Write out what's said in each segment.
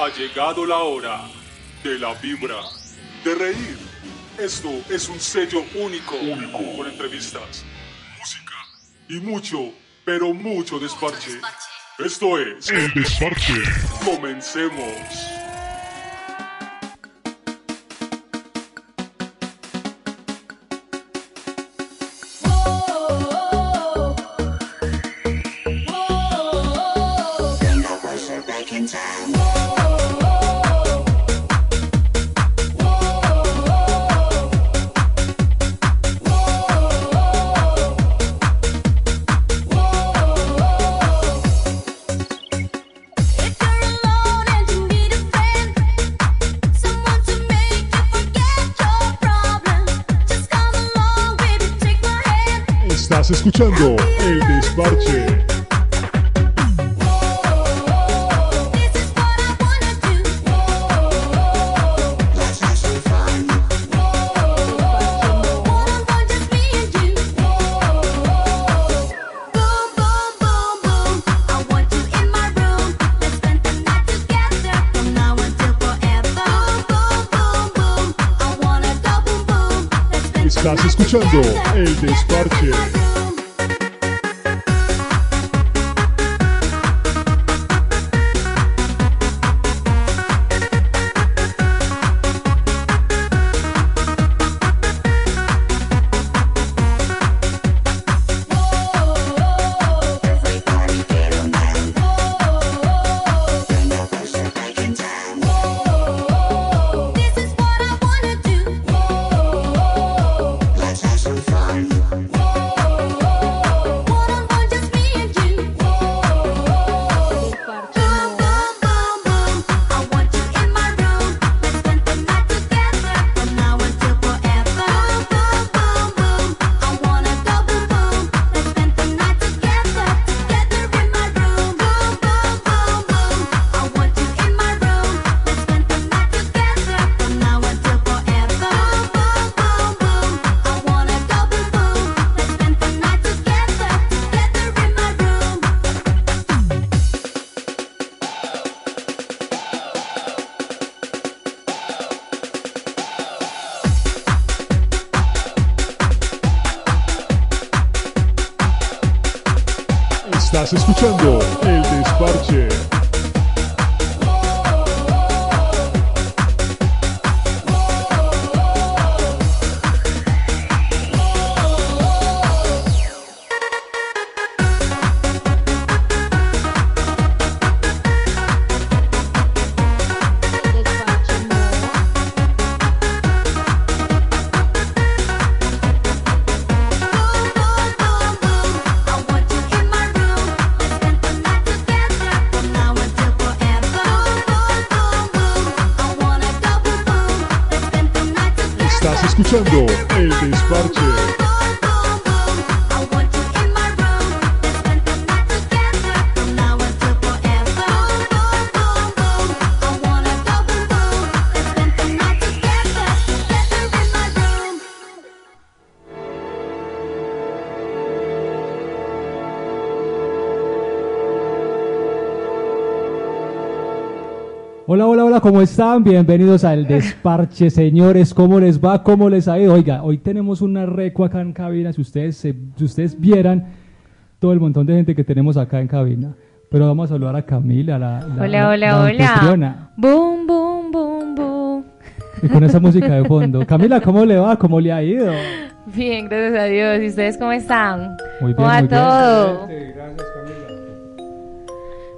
Ha llegado la hora de la vibra, de reír. Esto es un sello único, único, con entrevistas, música y mucho, pero mucho desparche. Esto es El Desparche. Comencemos. Let's spend the Estás escuchando El Desparche. Hola, ¿cómo están? Bienvenidos al Desparche, señores. ¿Cómo les va? ¿Cómo les ha ido? Oiga, hoy tenemos una reco acá en cabina. Si ustedes, se- si ustedes vieran todo el montón de gente que tenemos acá en cabina. Pero vamos a saludar a Camila, la, la- Hola, la- hola, la hola. Boom, boom, boom, boom. Y con esa música de fondo. Camila, ¿cómo le va? ¿Cómo le ha ido? Bien, gracias a Dios. ¿Y ustedes cómo están? Muy bien, ¿Cómo va muy bien. todo?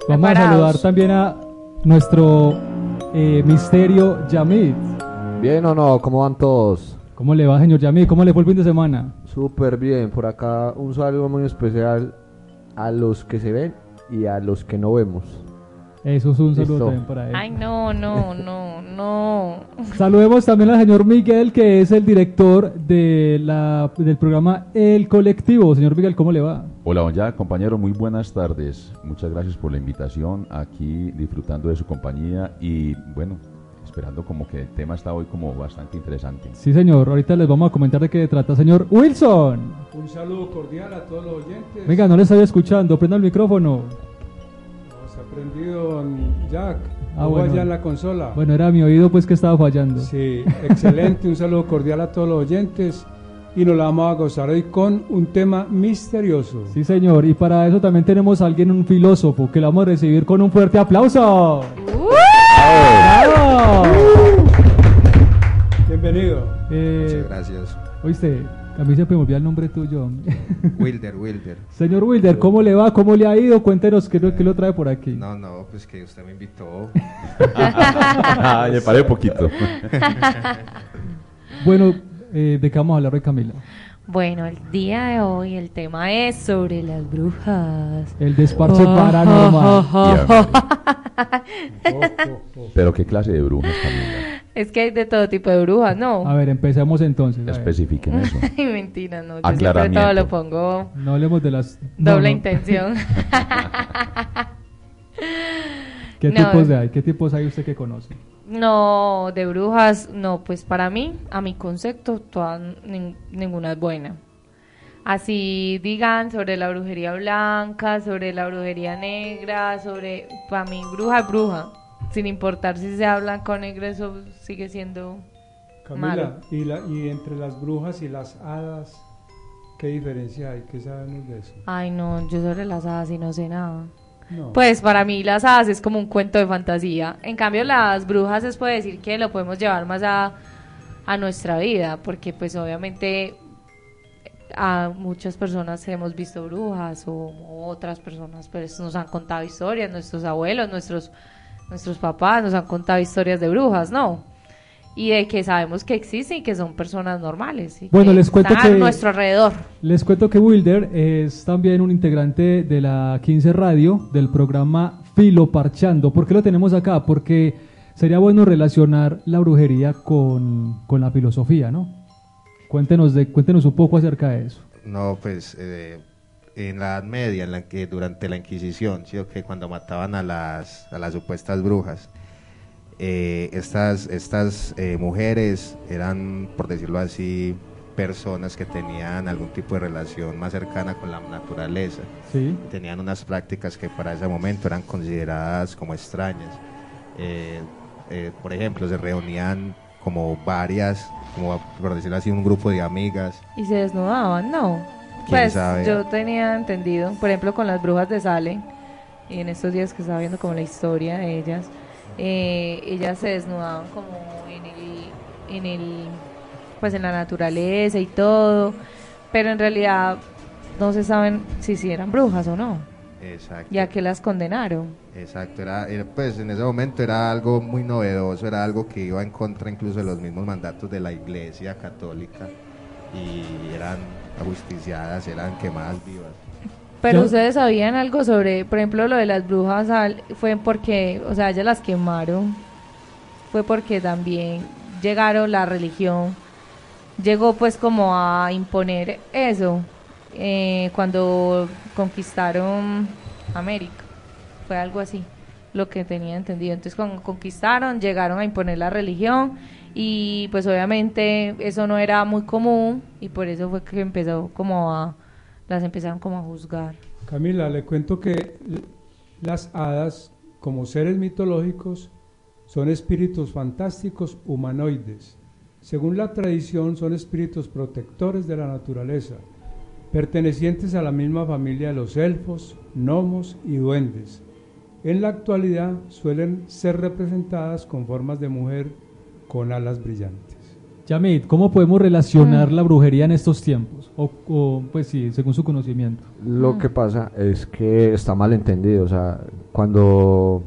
Vamos a saludar también a nuestro eh, misterio Yamid. Bien o no, ¿cómo van todos? ¿Cómo le va, señor Yamid? ¿Cómo le fue el fin de semana? Súper bien, por acá un saludo muy especial a los que se ven y a los que no vemos. Eso es un saludo Listo. también para él. Ay, no, no, no, no. Saludemos también al señor Miguel, que es el director de la, del programa El Colectivo. Señor Miguel, ¿cómo le va? Hola, don Jack, compañero, muy buenas tardes. Muchas gracias por la invitación, aquí disfrutando de su compañía y bueno, esperando como que el tema está hoy como bastante interesante. Sí, señor. Ahorita les vamos a comentar de qué trata. Señor Wilson. Un saludo cordial a todos los oyentes. Venga, no le estoy escuchando. Prenda el micrófono. Aprendido don Jack. Ah, bueno. allá en la consola. Bueno, era mi oído pues que estaba fallando. Sí, excelente. un saludo cordial a todos los oyentes. Y nos la vamos a gozar hoy con un tema misterioso. Sí, señor. Y para eso también tenemos a alguien, un filósofo, que lo vamos a recibir con un fuerte aplauso. ¡Bravo! Bienvenido. Eh, Muchas gracias. Oíste, a mí siempre me olvida el nombre tuyo. Wilder, Wilder. Señor Wilder, ¿cómo le va? ¿Cómo le ha ido? Cuéntenos qué, lo- qué lo trae por aquí. No, no, pues que usted me invitó. Ay, me paré un poquito. Bueno, eh, ¿de qué vamos a hablar hoy, Camila? Bueno, el día de hoy el tema es sobre las brujas. El desparche paranormal. Pero qué clase de brujas, Camila. Es que hay de todo tipo de brujas, ¿no? A ver, empecemos entonces. a ver. Especifiquen eso. Ay, mentira, no. Yo siempre Aclaramiento. todo lo pongo No hablemos de las... no, doble no. intención. ¿Qué No. tipos de hay? ¿Qué tipos hay usted que conoce? No, de brujas, no, pues para mí, a mi concepto, toda, nin- ninguna es buena. Así digan sobre la brujería blanca, sobre la brujería negra, sobre, para mí, bruja es bruja. Sin importar si sea blanca o negra, eso sigue siendo Camila, malo. y, la, y entre las brujas y las hadas, ¿qué diferencia hay? ¿Qué sabemos de eso? Ay, no, yo sobre las hadas y no sé nada. No. Pues para mí las hadas es como un cuento de fantasía. En cambio las brujas es puede decir que lo podemos llevar más a, a nuestra vida, porque pues obviamente a muchas personas hemos visto brujas o, o otras personas pues nos han contado historias, nuestros abuelos, nuestros nuestros papás nos han contado historias de brujas, ¿no? Y de que sabemos que existen y que son personas normales. y Bueno, que les cuento están que- a nuestro alrededor. Les cuento que Wilder es también un integrante de la 15 Radio, del programa Filo Parchando. ¿Por qué lo tenemos acá? Porque sería bueno relacionar la brujería con, con la filosofía, ¿no? Cuéntenos, de, cuéntenos un poco acerca de eso. No, pues eh, en la Edad Media, en la que durante la Inquisición, ¿sí? o que cuando mataban a las, a las supuestas brujas, eh, estas, estas eh, mujeres eran, por decirlo así, personas que tenían algún tipo de relación más cercana con la naturaleza. Sí. Tenían unas prácticas que para ese momento eran consideradas como extrañas. Eh, eh, por ejemplo, se reunían como varias, como por decirlo así, un grupo de amigas Y se desnudaban, ¿no. ¿Quién Pues sabe? yo tenía entendido, por ejemplo, con las brujas de Salem, y en estos días que estaba viendo como la historia de ellas, eh, ellas se desnudaban como en el, en el, pues en la naturaleza y todo, pero en realidad no se saben si si eran brujas o no, Exacto. ya que las condenaron. Exacto, era, era, pues en ese momento era algo muy novedoso, era algo que iba en contra incluso de los mismos mandatos de la Iglesia Católica y eran ajusticiadas, eran quemadas vivas. Pero Yo- ustedes sabían algo sobre, por ejemplo, lo de las brujas, fue porque, o sea, ellas las quemaron, fue porque también llegaron la religión, llegó pues como a imponer eso eh, cuando conquistaron América, fue algo así, lo que tenía entendido. Entonces cuando conquistaron, llegaron a imponer la religión y pues obviamente eso no era muy común y por eso fue que empezó como a las empezaron como a juzgar. Camila, le cuento que las hadas, como seres mitológicos, son espíritus fantásticos humanoides. Según la tradición, son espíritus protectores de la naturaleza, pertenecientes a la misma familia de los elfos, gnomos y duendes. En la actualidad suelen ser representadas con formas de mujer con alas brillantes. Yamit, ¿cómo podemos relacionar la brujería en estos tiempos? O, o, pues sí, según su conocimiento. Lo que pasa es que está mal entendido, o sea, cuando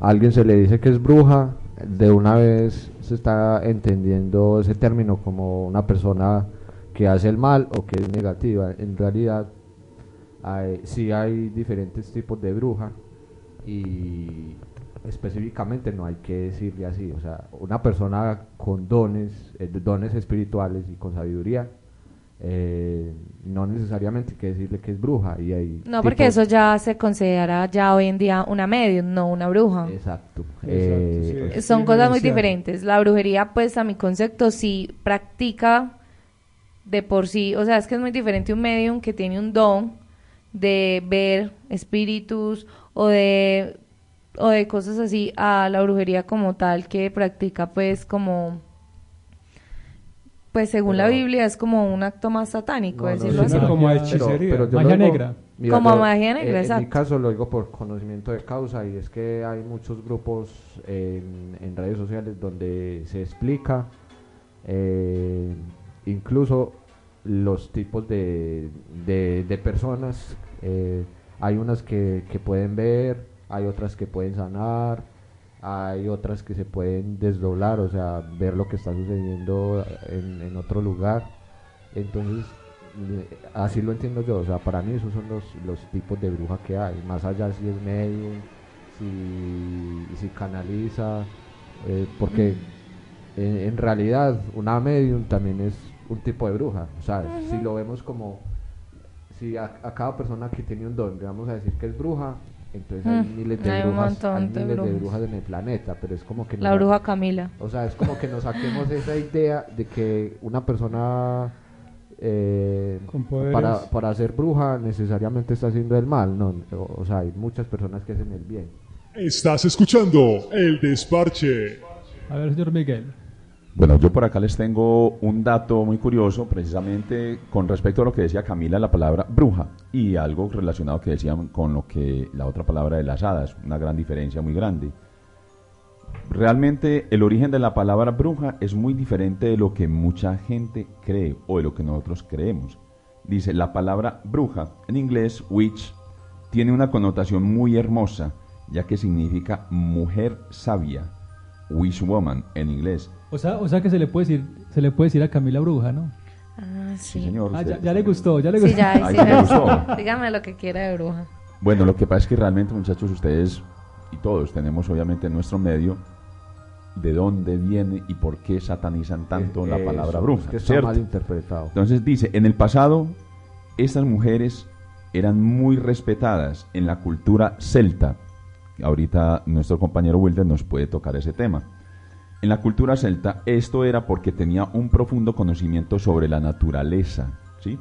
a alguien se le dice que es bruja, de una vez se está entendiendo ese término como una persona que hace el mal o que es negativa. En realidad, hay, sí hay diferentes tipos de bruja y específicamente no hay que decirle así, o sea, una persona con dones, eh, dones espirituales y con sabiduría, eh, no necesariamente hay que decirle que es bruja y hay No, porque eso ya se considera ya hoy en día una medium, no una bruja. Exacto. Exacto, eh, sí. Son cosas muy diferentes. La brujería, pues a mi concepto, sí practica de por sí, o sea, es que es muy diferente un medium que tiene un don de ver espíritus o de o de cosas así a la brujería como tal que practica pues como pues según la Pero- Biblia es como un acto más satánico No, decirlo sí, así no, como Magia- hechicería. lo Magia digo- negra. Como yo- magia negra, eh, En mi exacto. caso lo digo por conocimiento de causa y es que hay muchos grupos en, en redes sociales donde se explica eh, incluso los tipos de, de, de personas. eh, hay unas que, que pueden ver, hay otras que pueden sanar, hay otras que se pueden desdoblar, o sea, ver lo que está sucediendo en, en otro lugar. Entonces, así lo entiendo yo, o sea, para mí esos son los, los tipos de bruja que hay, más allá si es medium, si, si canaliza, eh, porque en, en realidad una medium también es un tipo de bruja, o sea, si lo vemos como, si a, a cada persona que tiene un don vamos a decir que es bruja, entonces hay Mm, miles de hay brujas, hay de miles de brujas. brujas en el planeta, pero es como que la nos- bruja Camila o sea, es como que nos saquemos esa idea de que una persona eh, para, para ser bruja necesariamente está haciendo el mal, no, o, o sea, hay muchas personas que hacen el bien. Estás escuchando El Desparche. A ver, señor Miguel. Bueno, yo por acá les tengo un dato muy curioso, precisamente con respecto a lo que decía Camila, la palabra bruja, y algo relacionado que decían con lo que la otra palabra de las hadas, una gran diferencia muy grande. Realmente el origen de la palabra bruja es muy diferente de lo que mucha gente cree o de lo que nosotros creemos. Dice, la palabra bruja, en inglés witch, tiene una connotación muy hermosa, ya que significa mujer sabia, witch woman en inglés. O sea, o sea que se le puede decir, se le puede decir a Camila Bruja, ¿no? ah Sí, sí señor. Ah, ya, ya le gustó, ya le sí gustó. ya sí, sí me me gustó. dígame lo que quiera de bruja Bueno, lo que pasa es que realmente, muchachos, ustedes y todos tenemos obviamente en nuestro medio de dónde viene y por qué satanizan tanto la eso, palabra es bruja. que está ¿cierto? mal interpretado. Entonces dice, en el pasado, estas mujeres eran muy respetadas en la cultura celta. Ahorita nuestro compañero Wilder nos puede tocar ese tema. En la cultura celta, esto era porque tenía un profundo conocimiento sobre la naturaleza. ¿sí?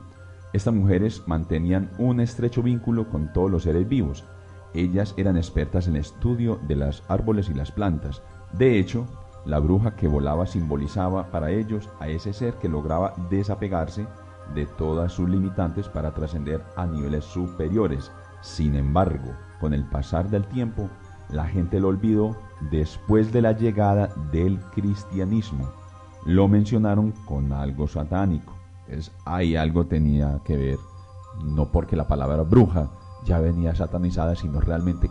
Estas mujeres mantenían un estrecho vínculo con todos los seres vivos. Ellas eran expertas en estudio de los árboles y las plantas. De hecho, la bruja que volaba simbolizaba para ellos a ese ser que lograba desapegarse de todas sus limitantes para trascender a niveles superiores. Sin embargo, con el pasar del tiempo, la gente lo olvidó después de la llegada del cristianismo. Lo mencionaron con algo satánico. Es, ahí algo tenía que ver, no porque la palabra bruja ya venía satanizada, sino realmente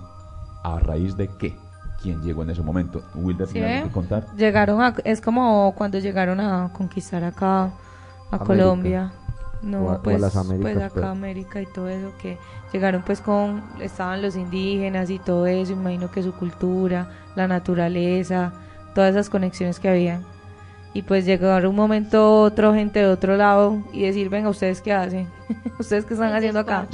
a raíz de qué, quién llegó en ese momento. Wilder, ¿Sí ¿tiene que contar? Llegaron a, es como cuando llegaron a conquistar acá a América. Colombia. O a- No, o a pues, las Américas, pues acá pero- América y todo eso, que llegaron pues con, estaban los indígenas y todo eso, imagino que su cultura, la naturaleza, todas esas conexiones que habían. Y pues llegar un momento otro, gente de otro lado y decir, venga, ¿ustedes qué hacen? ¿Ustedes qué están haciendo acá?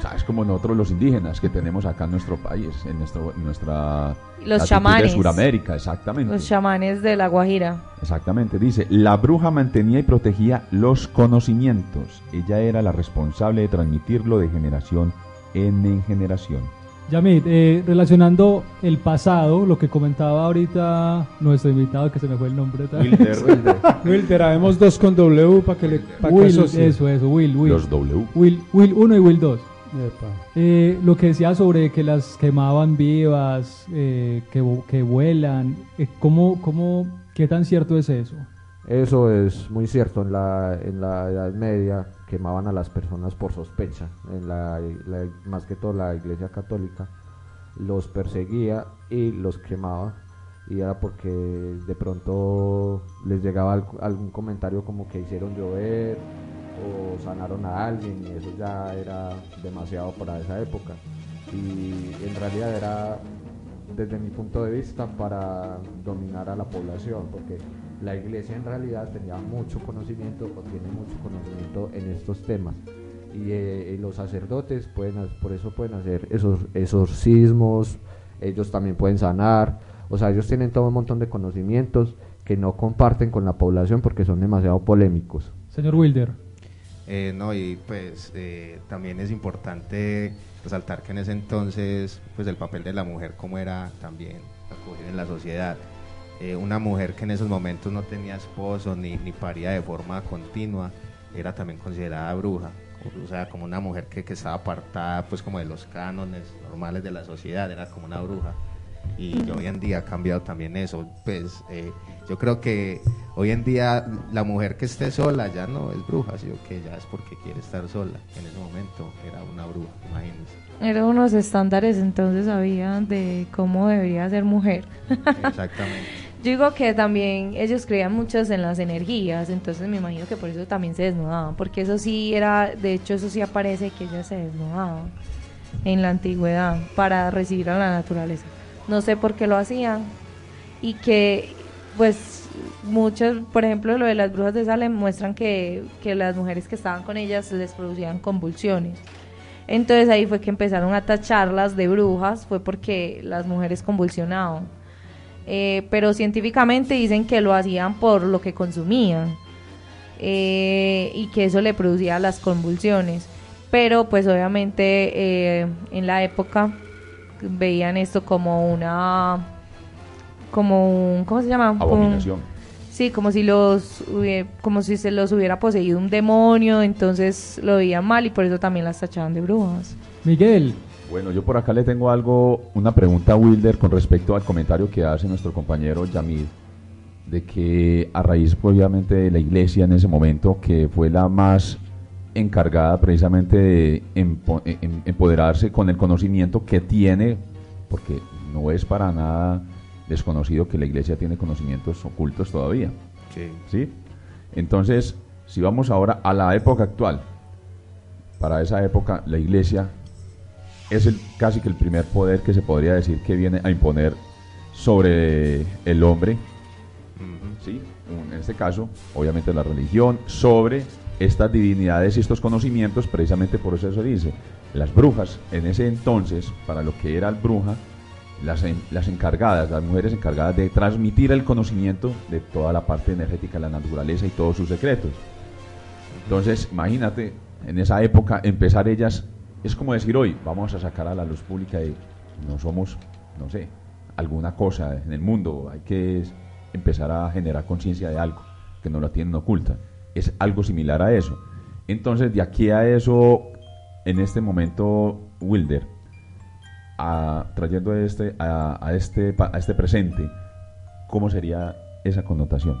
¿Sabes? Como nosotros los indígenas que tenemos acá en nuestro país, en nuestro, en nuestra Los chamanes. de Sudamérica, exactamente. Los chamanes de la Guajira. Exactamente, dice, la bruja mantenía y protegía los conocimientos. Ella era la responsable de transmitirlo de generación en generación. Yamit, eh, relacionando el pasado, lo que comentaba ahorita nuestro invitado, que se me fue el nombre. Wilder, Wilder, habemos dos con W para que le pa' que Will, asocie. eso, eso, Will, Will. los W. Will, Will 1 y Will 2. Epa. Eh, lo que decía sobre que las quemaban vivas, eh, que, que vuelan, eh, ¿cómo, cómo, ¿qué tan cierto es eso? Eso es muy cierto. En la, en la Edad Media quemaban a las personas por sospecha. En la, más que todo la Iglesia Católica los perseguía y los quemaba. Y era porque de pronto les llegaba alg- algún comentario como que hicieron llover o sanaron a alguien y eso ya era demasiado para esa época. Y en realidad era desde mi punto de vista para dominar a la población, porque la iglesia en realidad tenía mucho conocimiento o tiene mucho conocimiento en estos temas. Y, eh, y los sacerdotes pueden, por eso pueden hacer esos exorcismos, ellos también pueden sanar, o sea, ellos tienen todo un montón de conocimientos que no comparten con la población porque son demasiado polémicos. Señor Wilder, Eh, no, y pues eh, también es importante resaltar que en ese entonces, pues el papel de la mujer como era también acogido en la sociedad. Eh, una mujer que en esos momentos no tenía esposo ni, ni paría de forma continua, era también considerada bruja. O sea, como una mujer que, que estaba apartada pues como de los cánones normales de la sociedad, era como una bruja. Y hoy en día ha cambiado también eso. Pues eh, yo creo que hoy en día la mujer que esté sola ya no es bruja, sino que ya es porque quiere estar sola. En ese momento era una bruja, imagínense. Eran unos estándares entonces había de cómo debería ser mujer. Exactamente. Yo digo que también ellos creían muchas en las energías, entonces me imagino que por eso también se desnudaban, porque eso sí era, de hecho eso sí aparece que ellas se desnudaban en la antigüedad para recibir a la naturaleza. No sé por qué lo hacían y que pues muchas, por ejemplo lo de las brujas de Salem muestran que, que las mujeres que estaban con ellas les producían convulsiones. Entonces ahí fue que empezaron a tacharlas de brujas, fue porque las mujeres convulsionaban. Eh, pero científicamente dicen que lo hacían por lo que consumían eh, y que eso le producía las convulsiones. Pero pues obviamente eh, en la época veían esto como una, como un, ¿cómo se llama? Como Abominación. Sí, como si los como si se los hubiera poseído un demonio, entonces lo veían mal y por eso también las tachaban de brujas. Miguel, Bueno, yo por acá le tengo algo, una pregunta a Wilder con respecto al comentario que hace nuestro compañero Yamid, de que a raíz obviamente de la iglesia en ese momento, que fue la más encargada precisamente de empo- em- empoderarse con el conocimiento que tiene, porque no es para nada desconocido que la iglesia tiene conocimientos ocultos todavía. Sí. ¿sí? Entonces, si vamos ahora a la época actual, para esa época la iglesia es el, casi que el primer poder que se podría decir que viene a imponer sobre el hombre. ¿sí? En este caso, obviamente la religión, sobre estas divinidades y estos conocimientos, precisamente por eso se dice, las brujas en ese entonces, para lo que era el bruja, las, en- las encargadas, las mujeres encargadas de transmitir el conocimiento de toda la parte energética de la naturaleza y todos sus secretos. Entonces, imagínate, en esa época empezar ellas, es como decir hoy, vamos a sacar a la luz pública y no somos, no sé, alguna cosa en el mundo, hay que empezar a generar conciencia de algo que no la tienen oculta. Es algo similar a eso. Entonces, de aquí a eso, en este momento, Wilder, a- trayendo este, a, a este, a este presente, ¿cómo sería esa connotación?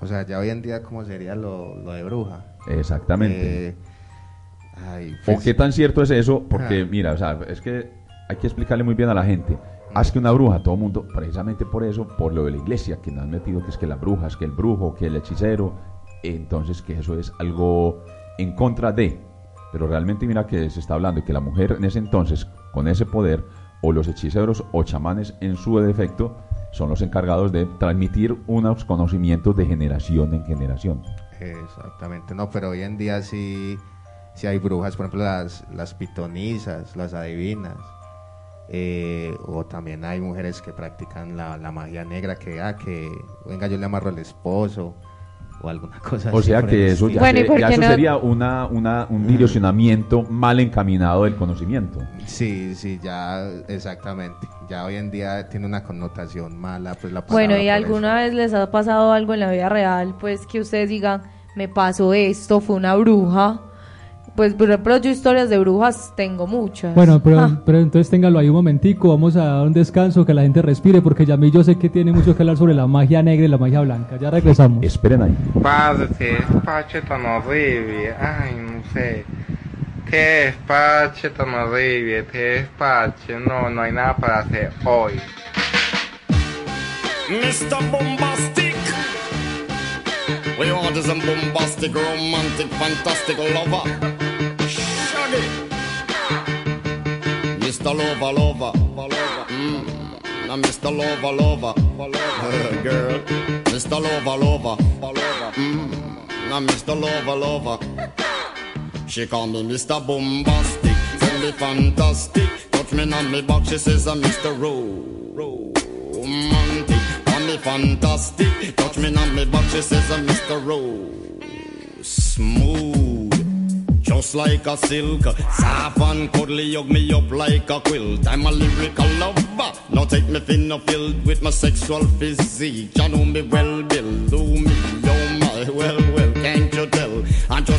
O sea, ya hoy en día, ¿cómo sería lo, lo de bruja? Exactamente. Eh, ay, ¿O pues, qué tan cierto es eso? Porque, Ah. mira, o sea, es que hay que explicarle muy bien a la gente. Haz que una bruja, todo el mundo, precisamente por eso, por lo de la iglesia, que nos han metido que es que las brujas, que el brujo, que el hechicero, entonces que eso es algo en contra de. Pero realmente mira que se está hablando de que la mujer en ese entonces, con ese poder, o los hechiceros o chamanes en su defecto, son los encargados de transmitir unos conocimientos de generación en generación. Exactamente, no, pero hoy en día sí, sí hay brujas, por ejemplo, las, las pitonisas, las adivinas, eh, o también hay mujeres que practican la, la magia negra, que, ah, que venga, yo le amarro al esposo, o alguna cosa O así sea que eso ya, Bueno, ¿y se- por ya qué eso no? sería una, una, un direccionamiento mal encaminado del conocimiento. Sí, sí, ya, exactamente. Ya hoy en día tiene una connotación mala, pues la Bueno, ¿y alguna vez les ha pasado algo en la vida real? Pues que ustedes digan, me pasó esto, fue una bruja. Pues, por ejemplo, yo historias de brujas tengo muchas. bueno, pero, Ah, pero entonces téngalo ahí un momentico, vamos a dar un descanso, que la gente respire, porque ya mí yo sé que tiene mucho que hablar sobre la magia negra y la magia blanca. Ya regresamos. Esperen ahí. Padre, qué despacho tan horrible. Ay, no sé. Qué despacho tan horrible. Qué despacho. No, no hay nada para hacer hoy. Mr. Bombastic. We want a bombastic, romantic, fantastic lover. Shaggy. Mr. Lover, lover. Mm. Now, Mr. Lover, lover. Girl. Mr. Lover, lover. Mm. Now, Mr. Lover, lover. She call me Mr. Bombastic, tell me fantastic. Touch me on me back, she says I'm Mr. Romantic. Fantastic, touch me on me back, she says uh, I'm Mr. Rose. Smooth. just like a silk. Soft and cuddly, hug me up like a quilt. I'm a lyrical lover. Now take me thin or filled with my sexual physique. You know me well, Bill.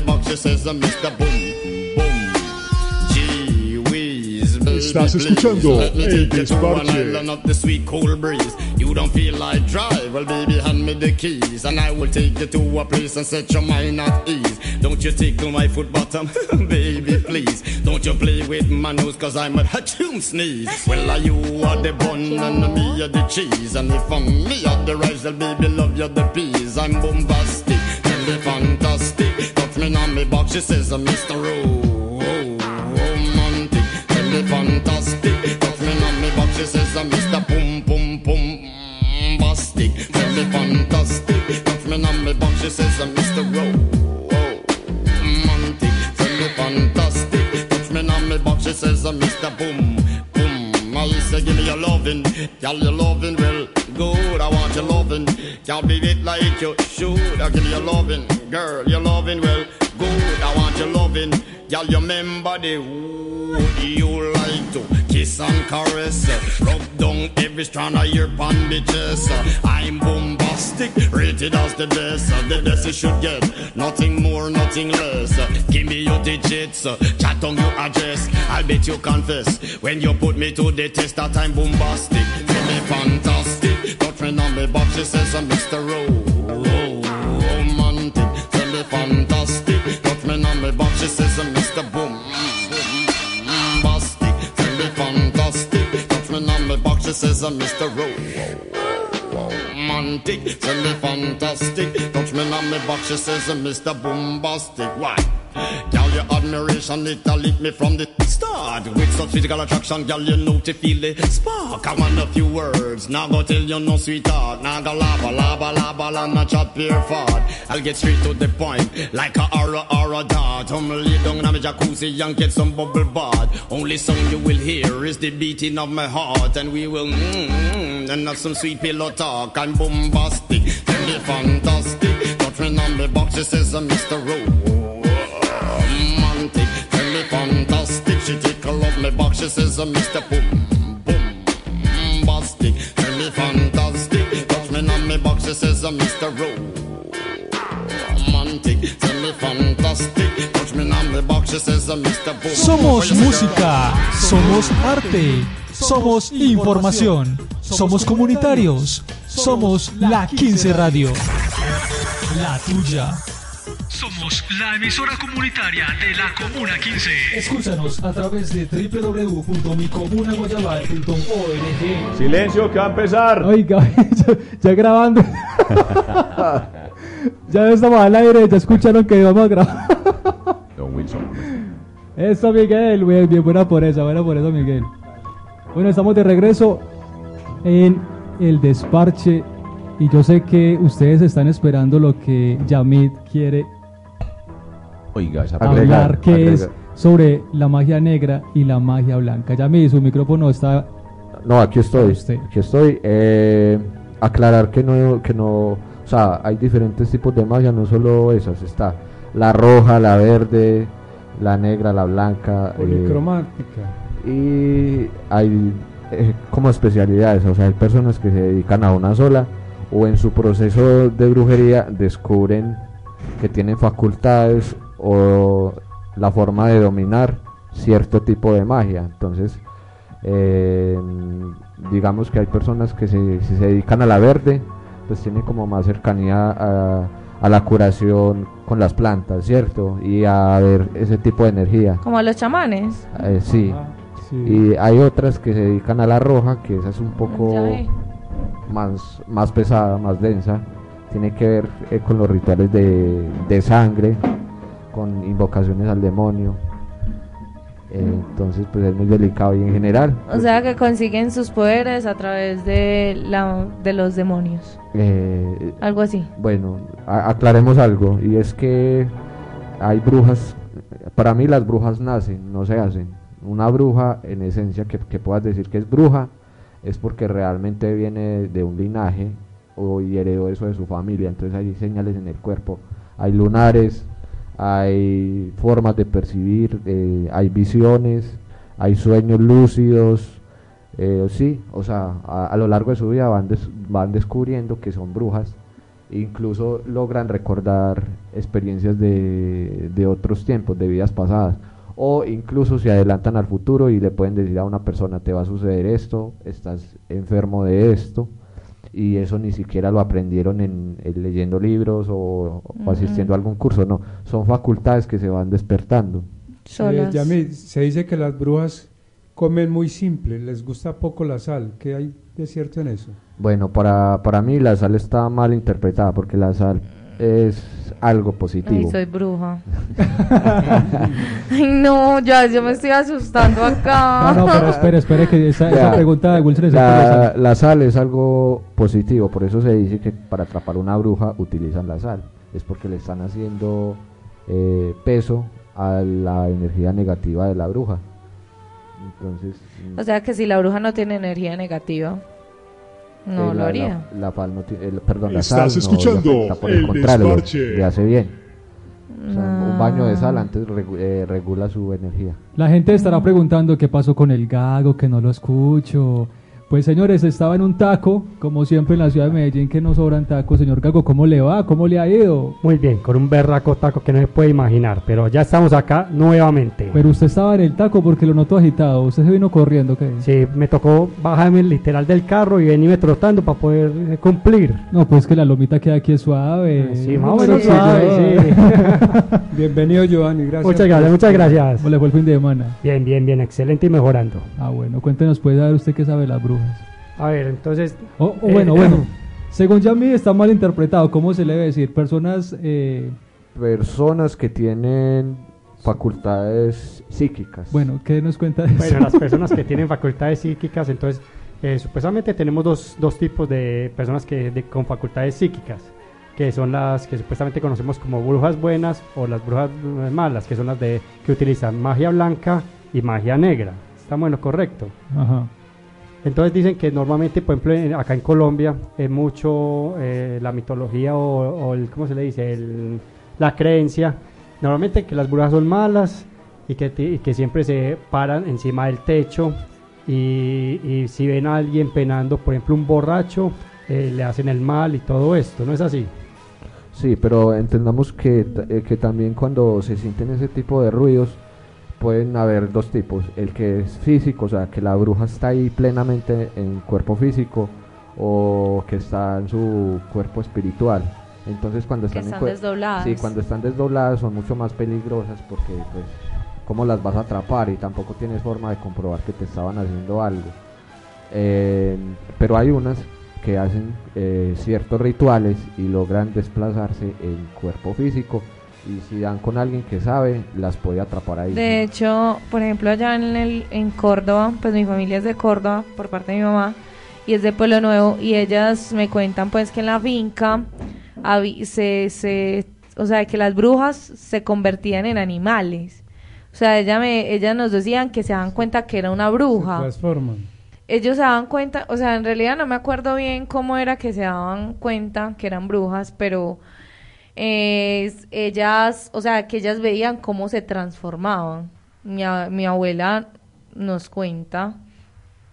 on my she says I'm Mr. Boom, boom. Gee whiz, baby, Estás please, escuchando let me El take you to an Desparche. the sweet cold breeze. You don't feel like drive, well baby hand me the keys and I will take you to a place and set your mind at ease. Don't you tickle my foot bottom, baby please. Don't you play with my nose cause I'm a hatchoon sneeze. Well are you are the bun and me are the cheese and if I'm me are the rice, well baby love you the peas. I'm bombastic, tell me fantastic. She says I'm Mr. Ro- romantic, tell me fantastic. Touch me on me box, she says I'm Mr. Boom Boom Boom Bastic, tell me fantastic. Touch me on me box, she says I'm Mr. Romantic, tell me fantastic. Touch me on me box, she says I'm Mr. Boom Boom. I say give me your loving, girl your loving well good. I want your loving, can't beat it like you should. I give you loving, girl your loving well good. I want your loving, girl you remember the wood you like to kiss and caress, rub down every strand of your bandages. Uh, I'm bombastic, rated as the best. The best you should get, nothing more, nothing less. Give me your digits, chat on your address. I'll bet you confess when you put me to the test that I'm bombastic. Tell me fantastic, touch me on me box, she says I'm Mr. Ro- Ro- Romantic. Tell me fantastic, she says I'm Mr. Ro- Romantic, me fantastic, touch me on me box, she says Mr. Bombastic. Why? Girl, your admiration, it lit me from the start. With such physical attraction, girl, you know to feel the spark. I want a few words, now go tell you no sweetheart. Now go lava, lava, lava, la, not chat pure fart. I'll get straight to the point, like a aura, aura dart. I'm lay down in my jacuzzi and get some bubble bath. Only song you will hear is the beating of my heart, and we will mm, mm, and have some sweet pillow talk. I'm bombastic, tell me fantastic. Me on the box, she says I'm Mr. Romantic, tell me fantastic. She tickle up my box, she says I'm Mr. Boom, boom, bombastic. Tell me fantastic. Me on my box, she says I'm Mr. Romantic, tell me fantastic. Somos música, somos arte, somos información, somos comunitarios, somos la 15 Radio. La tuya. Somos la emisora comunitaria de la Comuna 15. Escúchanos a través de www.micomunaguayabal.org. Silencio, que va a empezar. Oiga, ya, ya grabando. ya estamos al aire, ya escucharon que vamos a grabar. Don Wilson. Eso, Miguel, bien, bien, buena por esa, buena por eso, Miguel. Bueno, estamos de regreso en el desparche y yo sé que ustedes están esperando lo que Yamid quiere Oiga, esa hablar, Agregar, que es sobre la magia negra y la magia blanca. Yamid, su micrófono está... No, aquí estoy. Usted. Aquí estoy. Eh, aclarar que no, que no, o sea, hay diferentes tipos de magia, no solo esas. Está la roja, la verde, la negra, la blanca. eh, Policromática. Y hay eh, como especialidades, o sea, hay personas que se dedican a una sola o en su proceso de brujería descubren que tienen facultades o la forma de dominar cierto tipo de magia. Entonces, eh, digamos que hay personas que se, si se dedican a la verde, pues tienen como más cercanía a, a la curación con las plantas, ¿cierto? Y a ver ese tipo de energía. Como los chamanes. Eh, sí. Sí. Y hay otras que se dedican a la roja, que esa es un poco más, más pesada, más densa. Tiene que ver eh, con los rituales de, de sangre, con invocaciones al demonio. Eh, entonces, pues es muy delicado y en general. O sea que consiguen sus poderes a través de, la, de los demonios. eh, Algo así. Bueno, a- aclaremos algo, y es que hay brujas, para mí las brujas nacen, no se hacen. Una bruja, en esencia, que, que puedas decir que es bruja, es porque realmente viene de un linaje o y heredó eso de su familia, entonces hay señales en el cuerpo, hay lunares, hay formas de percibir, eh, hay visiones, hay sueños lúcidos, eh, sí, o sea, a, lo largo de su vida van, des- van descubriendo que son brujas, incluso logran recordar experiencias de, de otros tiempos, de vidas pasadas, o incluso se adelantan al futuro y le pueden decir a una persona, te va a suceder esto, estás enfermo de esto, y eso ni siquiera lo aprendieron en, en leyendo libros o, o asistiendo a algún curso, no, son facultades que se van despertando. Eh, se dice que las brujas comen muy simple, les gusta poco la sal. ¿Qué hay de cierto en eso? Bueno, para, para mí la sal está mal interpretada porque la sal es algo positivo. Ay, soy bruja. Ay, no, ya, yo me estoy asustando acá. No, no, pero espere, espere, que esa, esa pregunta de Wilson es la la, sal. es algo positivo, por eso se dice que para atrapar una bruja utilizan la sal. Es porque le están haciendo eh, peso a la energía negativa de la bruja. Entonces, O sea que si la bruja no tiene energía negativa, no eh, lo la- haría. La, la sal no el- perdón, la Estás sal no le escuchando afecta, por el El contrario, le- Desparche. le hace bien. O sea, un baño de sal antes regu- eh, regula su energía. La gente estará preguntando qué pasó con el gago, que no lo escucho. Pues señores, estaba en un taco, como siempre en la ciudad de Medellín, que no sobran tacos. Señor Gago, ¿cómo le va? ¿Cómo le ha ido? Muy bien, con un berraco taco que no se puede imaginar, pero ya estamos acá nuevamente. Pero usted estaba en el taco porque lo noto agitado. ¿Usted se vino corriendo? ¿qué? Sí, me tocó bajarme literal del carro y venirme trotando para poder eh, cumplir. No, pues que la lomita queda aquí es suave. Sí, más o menos suave, sí. Bienvenido, Giovanni. Gracias. Muchas gracias, muchas gracias. ¿Cómo le fue el fin de semana? Bien, bien, bien, excelente y mejorando. Ah, bueno, cuéntenos, puede saber usted qué sabe de las brujas. A ver, entonces... O o eh, bueno, bueno, según Yami está mal interpretado. ¿Cómo se le debe decir? Personas... Eh, Personas que tienen facultades psíquicas. bueno, ¿qué nos cuenta de Bueno, eso? las personas que tienen facultades psíquicas, entonces, eh, supuestamente tenemos dos, dos tipos de personas que de- con facultades psíquicas, que son las que supuestamente conocemos como brujas buenas o las brujas malas, que son las de que utilizan magia blanca y magia negra. ¿Está bueno, correcto? Ajá. Entonces dicen que normalmente, por ejemplo, acá en Colombia es mucho eh, la mitología o, el, ¿cómo se le dice? El- la creencia. Normalmente que las brujas son malas y que, siempre se paran encima del techo y, si ven a alguien penando, por ejemplo, un borracho, eh, le hacen el mal y todo esto, ¿no es así? Sí, pero entendamos que, eh, que también cuando se sienten ese tipo de ruidos pueden haber dos tipos, el que es físico, o sea, que la bruja está ahí plenamente en cuerpo físico o que está en su cuerpo espiritual. Entonces cuando están, desdobladas. Sí, cuando están desdobladas son mucho más peligrosas porque pues cómo las vas a atrapar y tampoco tienes forma de comprobar que te estaban haciendo algo. Eh, pero hay unas que hacen eh, ciertos rituales y logran desplazarse en cuerpo físico y si dan con alguien que sabe, las puede atrapar ahí. De hecho, por ejemplo, allá en, el, en Córdoba, pues mi familia es de Córdoba por parte de mi mamá y es de Pueblo Nuevo y ellas me cuentan pues que en la finca se, se, o sea, que las brujas se convertían en animales. O sea, ella me, ellas nos decían que se daban cuenta que era una bruja. Transforman. Ellos se daban cuenta, o sea, en realidad no me acuerdo bien cómo era que se daban cuenta que eran brujas, pero eh, ellas, o sea, que ellas veían cómo se transformaban. Mi, mi abuela nos cuenta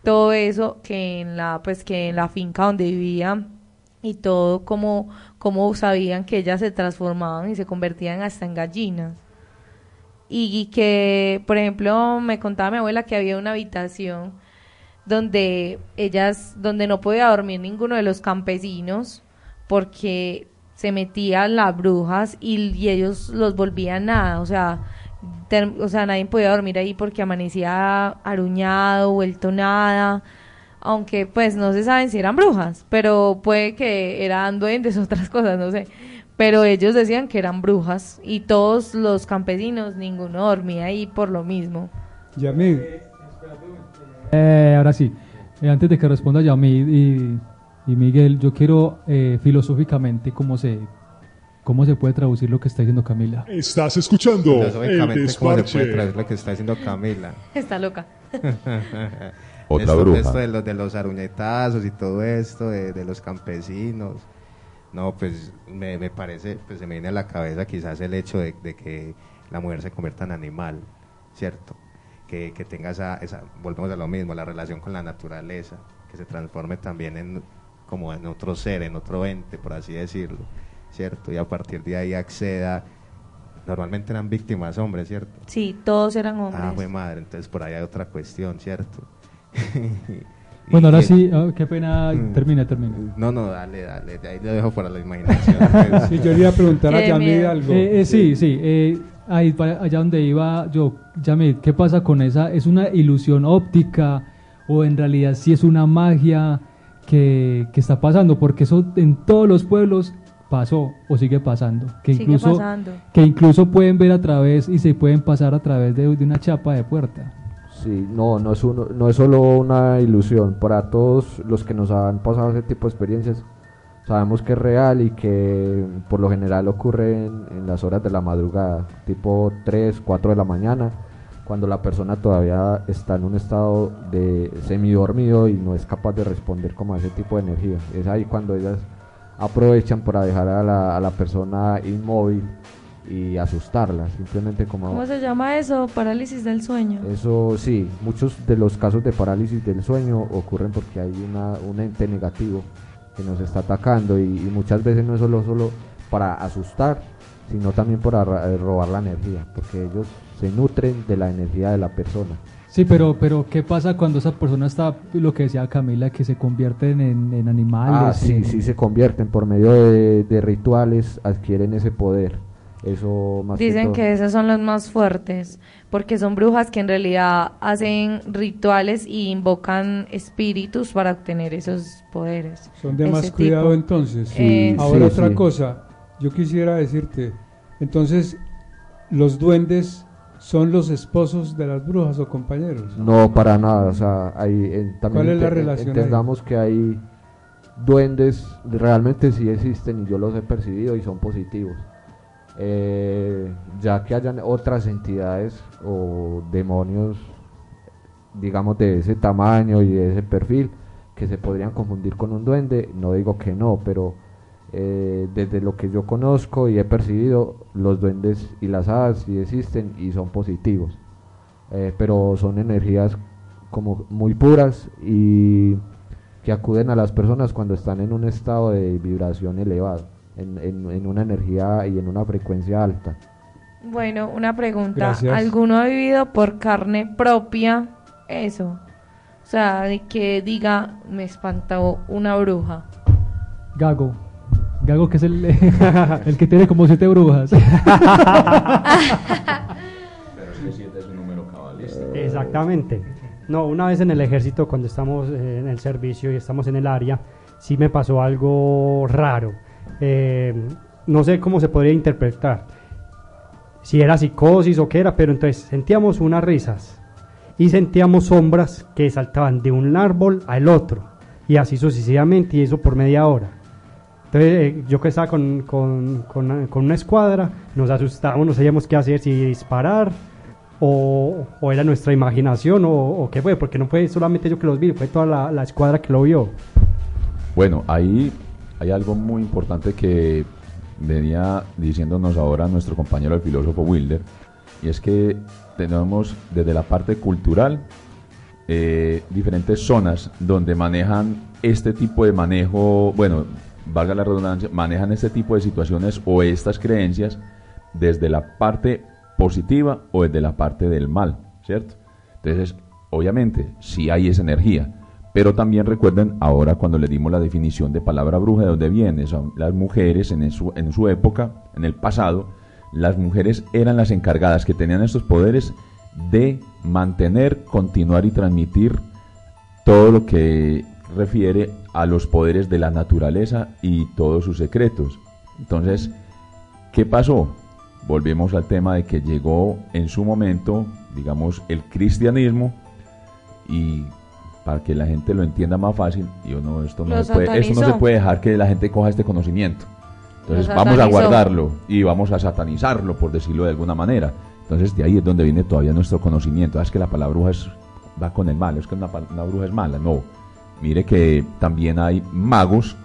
todo eso que en la, pues que en la finca donde vivía y todo cómo, cómo sabían que ellas se transformaban y se convertían hasta en gallinas. Y que, por ejemplo, me contaba mi abuela que había una habitación donde ellas, donde no podía dormir ninguno de los campesinos porque se metían las brujas y, y ellos los volvían nada, o sea, ter- o sea, nadie podía dormir ahí porque amanecía aruñado, vuelto nada, aunque pues no se saben si eran brujas, pero puede que eran duendes otras cosas, no sé. Pero ellos decían que eran brujas y todos los campesinos, ninguno dormía ahí por lo mismo. Yamid, Eh, ahora sí, eh, antes de que responda Yamid y, y Miguel, yo quiero eh, filosóficamente cómo se, cómo se puede traducir lo que está diciendo Camila. Estás escuchando el Filosóficamente, ¿cómo se puede traer lo que está diciendo Camila? Está loca. Otra esto, bruja. esto de, los, de los aruñetazos y todo esto, de, de los campesinos. No, pues me, me parece, pues se me viene a la cabeza quizás el hecho de, de que la mujer se convierta en animal, ¿cierto? Que, que tenga esa, esa, volvemos a lo mismo, la relación con la naturaleza, que se transforme también en como en otro ser, en otro ente, por así decirlo, ¿cierto? Y a partir de ahí acceda, normalmente eran víctimas hombres, ¿cierto? Sí, todos eran hombres. Ah, fue madre, entonces por ahí hay otra cuestión, ¿cierto? Bueno, ahora sí, oh, qué pena, Mm. termina, termina. No, no, dale, dale, de ahí lo dejo para la imaginación. pues. Sí, yo le iba a preguntar a Yamid algo. Eh, eh, sí, sí, eh, ahí para allá donde iba yo, Yamid, ¿qué pasa con esa? ¿Es una ilusión óptica o en realidad sí es una magia que, que está pasando? Porque eso en todos los pueblos pasó o sigue pasando. Que Sigue incluso, pasando. Que incluso pueden ver a través y se pueden pasar a través de, de una chapa de puerta. Sí, no, no es, uno- no es solo una ilusión. Para todos los que nos han pasado ese tipo de experiencias, sabemos que es real y que por lo general ocurre en, en las horas de la madrugada, tipo 3, 4 de la mañana, cuando la persona todavía está en un estado de semidormido y no es capaz de responder como a ese tipo de energía. Es ahí cuando ellas aprovechan para dejar a la, a la persona inmóvil y asustarla, simplemente como... ¿Cómo se llama eso? Parálisis del sueño. Eso sí, muchos de los casos de parálisis del sueño ocurren porque hay una, un ente negativo que nos está atacando y, y muchas veces no es solo, solo para asustar, sino también para ra- eh, robar la energía, porque ellos se nutren de la energía de la persona. Sí, pero, pero ¿qué pasa cuando esa persona está, lo que decía Camila, que se convierten en, en animales? Ah, sí, en- sí se convierten por medio de, de rituales, adquieren ese poder. Eso más Dicen todo. que esos son los más fuertes, porque son brujas que en realidad hacen rituales y invocan espíritus para obtener esos poderes. Son de más cuidado tipo. entonces. Eh, Ahora sí, otra sí. cosa, yo quisiera decirte, entonces, ¿los duendes son los esposos de las brujas o compañeros? No, para nada. O sea, hay, eh, también ¿Cuál es la relación ahí? entendamos que hay duendes, realmente sí existen y yo los he percibido y son positivos. Eh, ya que hayan otras entidades o demonios, digamos, de ese tamaño y de ese perfil, que se podrían confundir con un duende, no digo que no, pero eh, desde lo que yo conozco y he percibido, los duendes y las hadas sí existen y son positivos. Eh, pero son energías como muy puras y que acuden a las personas cuando están en un estado de vibración elevado, en, en- en una energía y en una frecuencia alta. Bueno, una pregunta. Gracias. ¿Alguno ha vivido por carne propia eso? O sea, de que diga, me espantó una bruja. Gago. Gago que es el, el que tiene como siete brujas. Pero es que siete es un número cabalístico. Exactamente. No, una vez en el ejército, cuando estamos eh, en el servicio y estamos en el área, sí me pasó algo raro. Eh, no sé cómo se podría interpretar. Si era psicosis o qué era, pero entonces sentíamos unas risas y sentíamos sombras que saltaban de un árbol al otro y así sucesivamente y eso por media hora. Entonces eh, yo que estaba con, con- con- con una escuadra, nos asustábamos, no sabíamos qué hacer, si disparar o, era nuestra imaginación o, qué fue, porque no fue solamente yo que los vi, fue toda la, la escuadra que lo vio. Bueno, ahí hay algo muy importante que venía diciéndonos ahora nuestro compañero el filósofo Wilder, y es que tenemos desde la parte cultural eh, diferentes zonas donde manejan este tipo de manejo, bueno, valga la redundancia, manejan este tipo de situaciones o estas creencias desde la parte positiva o desde la parte del mal, ¿cierto? Entonces, obviamente, sí hay esa energía, pero también recuerden ahora cuando le dimos la definición de palabra bruja, de dónde viene, son las mujeres en su, en su época, en el pasado, las mujeres eran las encargadas que tenían estos poderes de mantener, continuar y transmitir todo lo que refiere a los poderes de la naturaleza y todos sus secretos. Entonces, ¿qué pasó? Volvemos al tema de que llegó en su momento, digamos, el cristianismo y para que la gente lo entienda más fácil, yo no, esto no, se puede, esto no se puede dejar que la gente coja este conocimiento. Entonces vamos a guardarlo y vamos a satanizarlo, por decirlo de alguna manera. Entonces de ahí es donde viene todavía nuestro conocimiento. Ah, Es que la palabra bruja es- va con el mal, es que una bruja es mala. No, mire que también hay magos,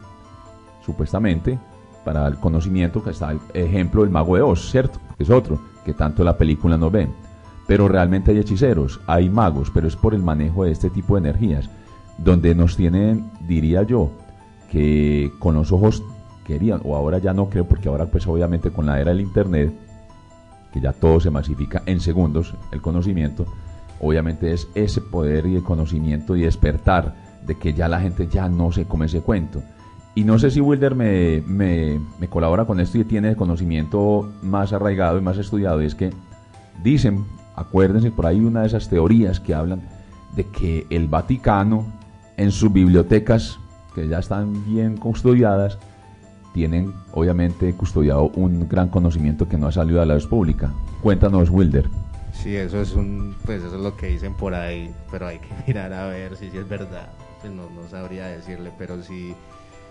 supuestamente, para el conocimiento, que está el ejemplo del mago de Oz, ¿cierto? Es otro, que tanto la película nos ven. Pero realmente hay hechiceros, hay magos, pero es por el manejo de este tipo de energías, donde nos tienen, diría yo, que con los ojos querían, o ahora ya no creo, porque ahora pues obviamente con la era del Internet, que ya todo se masifica en segundos, el conocimiento, obviamente es ese poder y el conocimiento y despertar de que ya la gente ya no se come ese cuento. Y no sé si Wilder me, me, me colabora con esto y tiene el conocimiento más arraigado y más estudiado, y es que dicen, acuérdense, por ahí una de esas teorías que hablan de que el Vaticano en sus bibliotecas, que ya están bien custodiadas, tienen obviamente custodiado un gran conocimiento que no ha salido a la luz pública. Cuéntanos, Wilder. Sí, eso es un, pues eso es lo que dicen por ahí, pero hay que mirar a ver si sí es verdad. Pues no, no sabría decirle, pero sí,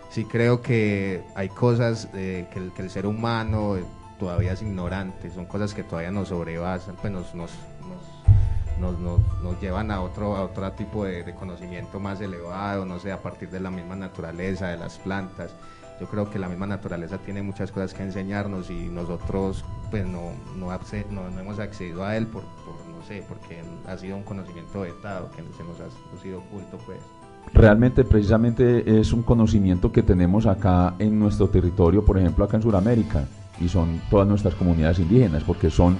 sí creo que hay cosas eh, que, el, ser humano todavía es ignorante, son cosas que todavía nos sobrepasan, pues nos, nos, nos, nos, llevan a otro, a otro tipo de, conocimiento más elevado, no sé, a partir de la misma naturaleza, de las plantas. Yo creo que la misma naturaleza tiene muchas cosas que enseñarnos y nosotros pues no, no, hemos accedido a él por, por, no sé, porque ha sido un conocimiento vetado que se nos ha, ha sido oculto pues. Realmente, precisamente, es un conocimiento que tenemos acá en nuestro territorio, por ejemplo, acá en Sudamérica, y son todas nuestras comunidades indígenas, porque son,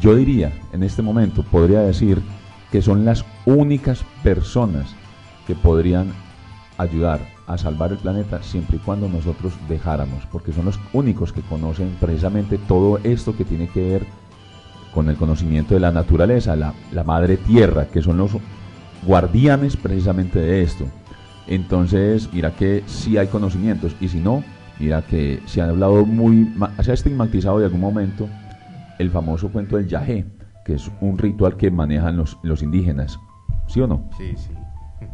yo diría, en este momento, podría decir que son las únicas personas que podrían ayudar a salvar el planeta siempre y cuando nosotros dejáramos, porque son los únicos que conocen precisamente todo esto que tiene que ver con el conocimiento de la naturaleza, la, la madre tierra, que son los guardianes precisamente de esto. Entonces, mira que sí hay conocimientos, y si no, mira que se ha hablado muy, se ha estigmatizado de algún momento el famoso cuento del yagé, que es un ritual que manejan los, los indígenas, ¿sí o no? Sí, sí.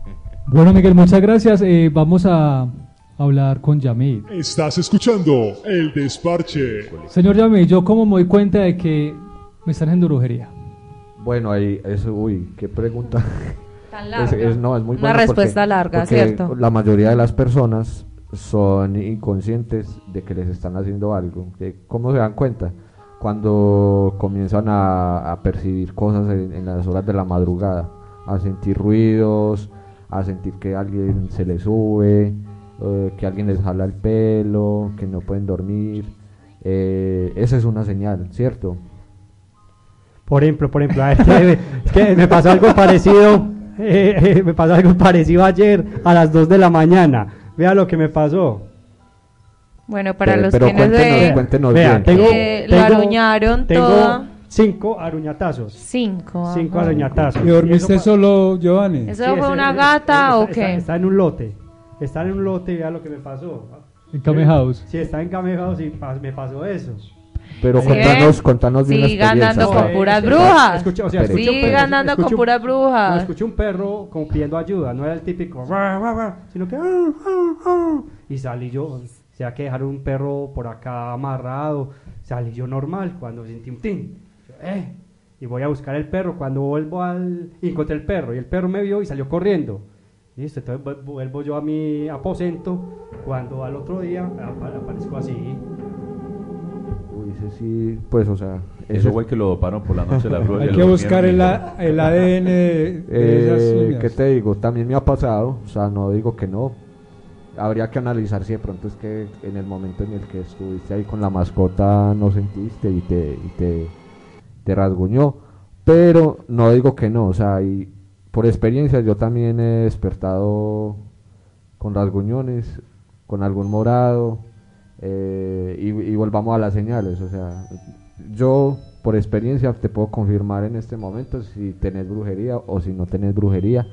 Bueno, Miguel, muchas gracias. Eh, vamos a hablar con Yamid. Estás escuchando El Desparche. Señor Yamid, yo como me doy cuenta de que me están haciendo brujería. Bueno, ahí, eso, uy, qué pregunta. Tan Es- larga. es- no, es muy Una porque- respuesta larga, porque ¿cierto? La mayoría de las personas son inconscientes de que les están haciendo algo. que ¿Cómo se dan cuenta? Cuando comienzan a, a percibir cosas en, en las horas de la madrugada, a sentir ruidos, a sentir que alguien se les sube, eh, que alguien les jala el pelo, que no pueden dormir. Eh, esa es una señal, ¿cierto? Por ejemplo, por ejemplo, a ver, es que me pasó algo parecido, eh, eh, me pasó algo parecido ayer a las 2 de la mañana. Vea lo que me pasó. Bueno, para Pero- los pero que no cuéntenos, Vea, bien. tengo, Eh, lo tengo- aruñaron tengo toda. cinco aruñatazos. Cinco. Cinco ajá. aruñatazos. ¿Y dormiste solo, Giovanni? ¿Eso Sí, fue ese- una gata está- o está- qué? Está, en un lote. Está en un lote y vea lo que me pasó. En Kame House. Sí, está en Kame House y pa- me pasó eso. Pero Sí. contanos, contanos bien la Sigan experiencia. dando con puras brujas. escucha- o sea, Espere. escuché un perro- Sigan andando escuché con puras No, brujas. escuché un perro como pidiendo ayuda, no era el típico sino que "Ah, ah, ah", y salí yo, o sea que dejar un perro por acá amarrado, salí yo normal cuando sentí un tin, eh, y voy a buscar el perro, cuando vuelvo al y encontré el perro y el perro me vio y salió corriendo. Listo, entonces vu- vuelvo yo a mi aposento cuando al otro día apa- aparezco así. Ese sí, pues, o sea. ese- Eso fue que lo doparon por la noche de la y Hay que buscar el, a- el ADN de, de Eh, esas. ¿Qué te digo? También me ha pasado, o sea, no digo que no. Habría que analizar si de pronto es que en el momento en el que estuviste ahí con la mascota no sentiste y te, y te, te rasguñó. Pero no digo que no, o sea, y por experiencia yo también he despertado con rasguñones, con algún morado, eh, y, y volvamos a las señales, o sea, yo por experiencia te puedo confirmar en este momento si tenés brujería o si no tenés brujería,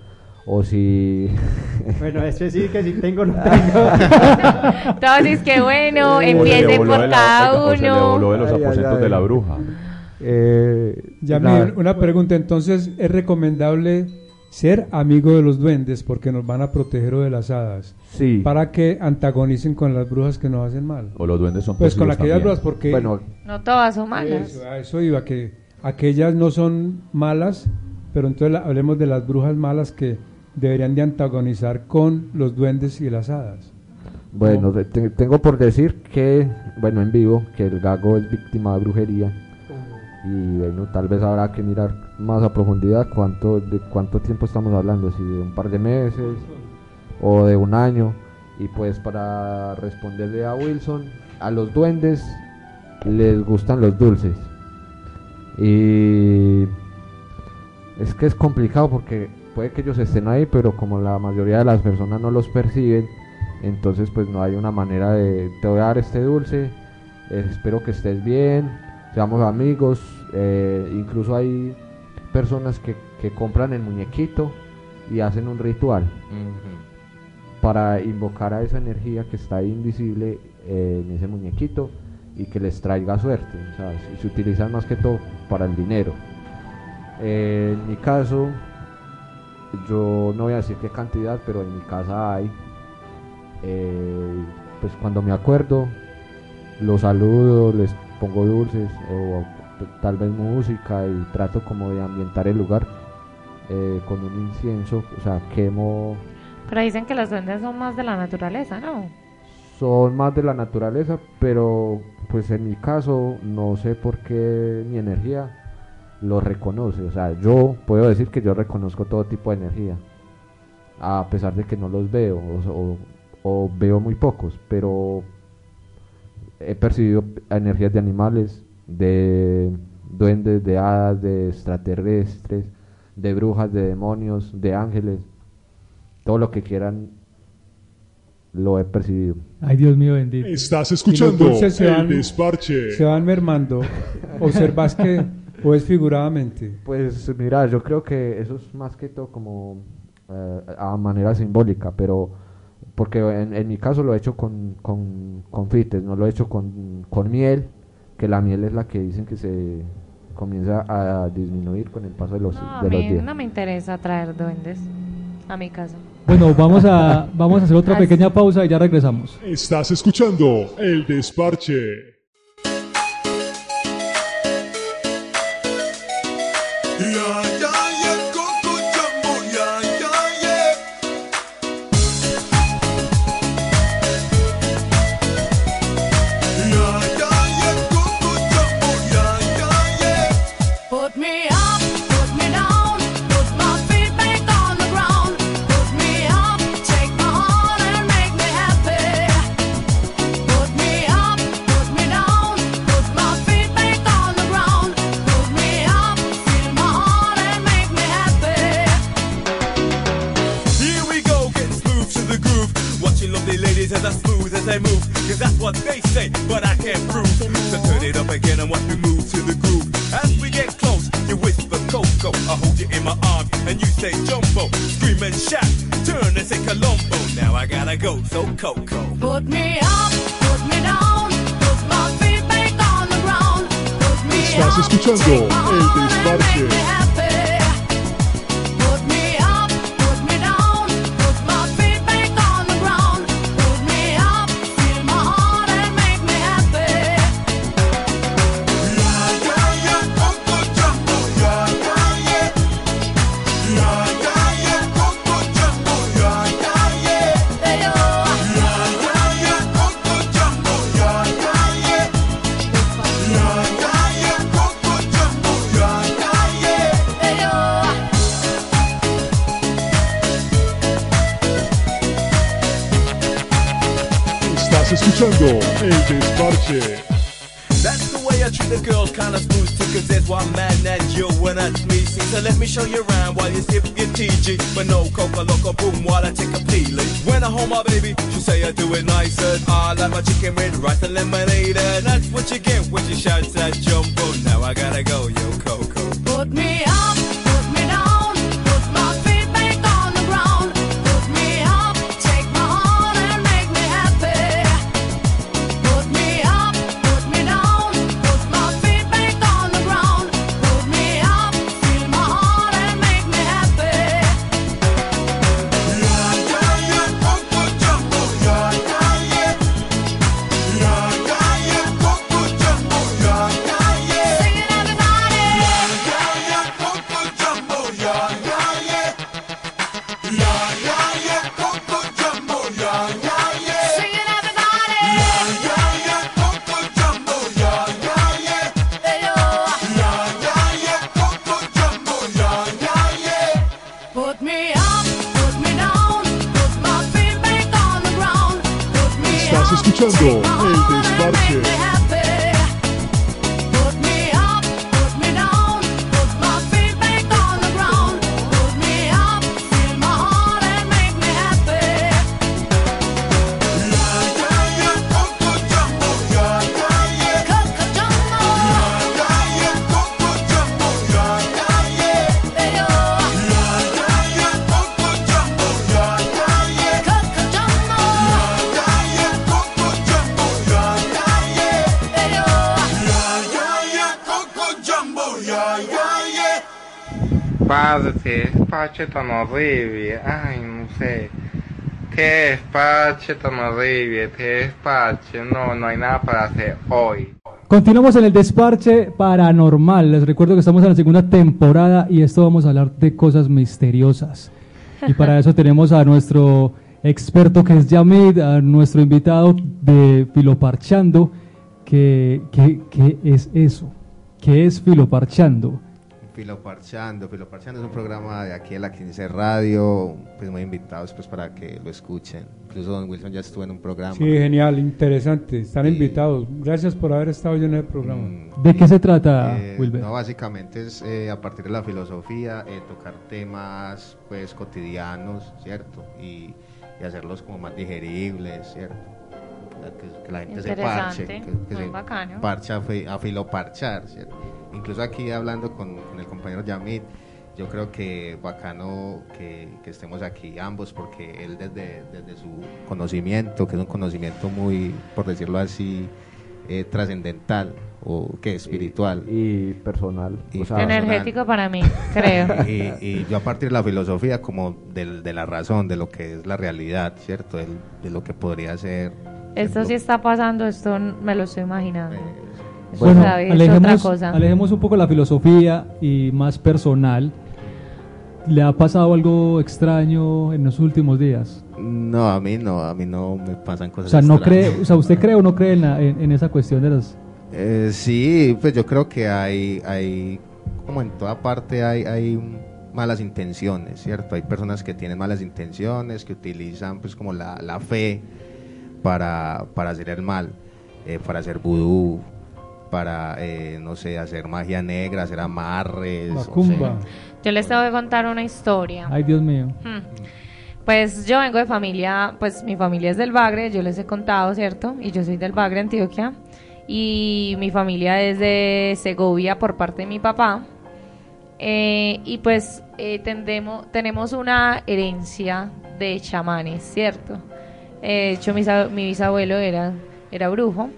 o si... Bueno, ese sí que sí tengo, no tengo. Entonces, qué bueno, voló por cada oiga, o se le voló uno. de los Ay, aposentos ay. de la bruja. Eh, nada. una pregunta. Entonces, ¿es recomendable ser amigo de los duendes porque nos van a proteger o de las hadas? Sí. Para que antagonicen con las brujas que nos hacen mal. O los duendes son Pues con también. brujas, porque Bueno, No todas son malas. eso, a eso iba, que aquellas no son malas, pero entonces la- hablemos de las brujas malas que deberían de antagonizar con los duendes y las hadas. Bueno, te- te- tengo por decir que, bueno, en vivo, que el gago es víctima de brujería. Y bueno, tal vez habrá que mirar más a profundidad cuánto, de cuánto tiempo estamos hablando, si de un par de meses o de un año. Y pues para responderle a Wilson, a los duendes les gustan los dulces. Y es que es complicado porque puede que ellos estén ahí, pero como la mayoría de las personas no los perciben, entonces pues no hay una manera de te voy a dar este dulce, espero que estés bien, seamos amigos, eh, incluso hay personas que, que compran el muñequito y hacen un ritual para invocar a esa energía que está invisible eh, en ese muñequito y que les traiga suerte. O sea, se- se utilizan más que todo para el dinero. Eh, en mi caso, yo no voy a decir qué cantidad, pero en mi casa hay. Eh, pues cuando me acuerdo, los saludo, les pongo dulces o tal vez música y trato como de ambientar el lugar eh, con un incienso, o sea, quemo Pero dicen que los duendes son más de la naturaleza, ¿no? son más de la naturaleza, pero pues en mi caso no sé por qué mi energía lo reconoce. O sea, yo puedo decir que yo reconozco todo tipo de energía, a pesar de que no los veo o, o- o veo muy pocos, pero he percibido energías de animales, de duendes, de hadas, de extraterrestres, de brujas, de demonios, de ángeles, todo lo que quieran lo he percibido. Ay, Dios mío bendito. Estás Y los escuchando dulces se el van- desparche. Se van mermando. ¿Observas que o es figuradamente? Pues mira, yo creo que eso es más que todo como eh, a manera simbólica, pero porque en, en mi caso lo he hecho con, con confites, no lo he hecho con, con miel, que la miel es la que dicen que se comienza a disminuir con el paso de los, No, a de los mí días. no me interesa traer duendes a mi casa. Bueno, vamos a, vamos a hacer otra Así. pequeña pausa y ya regresamos. Estás escuchando el desparche. Let me show you around while you sip your TG. But no coca loco boom while I take a peeling. When I hold my baby, she say I do it nicer. I like my chicken with rice and lemonade, and that's what you get when she shouts that jumbo. Now I gotta go, yo Coco. Put me up, despache tan horrible. Ay, no sé. Qué despache tan horrible. Qué despache. No, no hay nada para hacer hoy. Continuamos en el desparche paranormal. Les recuerdo que estamos en la segunda temporada y esto vamos a hablar de cosas misteriosas. Y para eso tenemos a nuestro experto que es Yamid, a nuestro invitado de Filoparchando. que que- ¿Qué es eso? ¿Qué es Filoparchando? Filoparchando, Filoparchando es un programa de aquí de la 15 Radio, pues muy invitados pues para que lo escuchen. Incluso Don Wilson ya estuvo en un programa. Sí, genial, interesante. Están invitados. Gracias por haber estado hoy en el programa. ¿De qué se trata, Eh, Wilber? no, básicamente es eh, a partir de la filosofía eh, tocar temas pues cotidianos, ¿cierto? Y, y hacerlos como más digeribles, ¿cierto? Que, que la gente se parche, que, Interesante, que muy se bacano. parche a, fi- a filoparchar, ¿cierto? Incluso aquí hablando con, con el compañero Yamid, yo creo que bacano que, que estemos aquí ambos porque él desde, desde su conocimiento, que es un conocimiento muy, por decirlo así, eh, trascendental o que espiritual y personal. y o sea, Energético para mí, creo. y, y yo a partir de la filosofía como del- de la razón, de lo que es la realidad, ¿cierto? De lo que podría ser. Esto sí está pasando, esto me lo estoy imaginando. Eso Bueno, sabe, es otra alejemos, cosa. alejemos un poco la filosofía y más personal. ¿Le ha pasado algo extraño en los últimos días? No, a mí no, a mí no me pasan O cosas sea, no extrañas. cree, o sea, ¿usted cree o no cree en, la- en- en esa cuestión de las... Eh, sí, pues yo creo que hay, hay como en toda parte hay, hay malas intenciones, ¿cierto? Hay personas que tienen malas intenciones, que utilizan pues como la, la fe para, para hacer el mal, eh, para hacer vudú, para, eh, no sé, hacer magia negra, hacer amarres. o Macumba. Yo les tengo que contar una historia. Ay, Dios mío. Hmm. Pues yo vengo de familia, pues mi familia es del Bagre, yo les he contado, ¿cierto? Y yo soy del Bagre, Antioquia. Y mi familia es de Segovia por parte de mi papá. Eh, y pues eh, tendemos, tenemos una herencia de chamanes, ¿cierto? Eh, de hecho, mi, mi bisabuelo era, era brujo,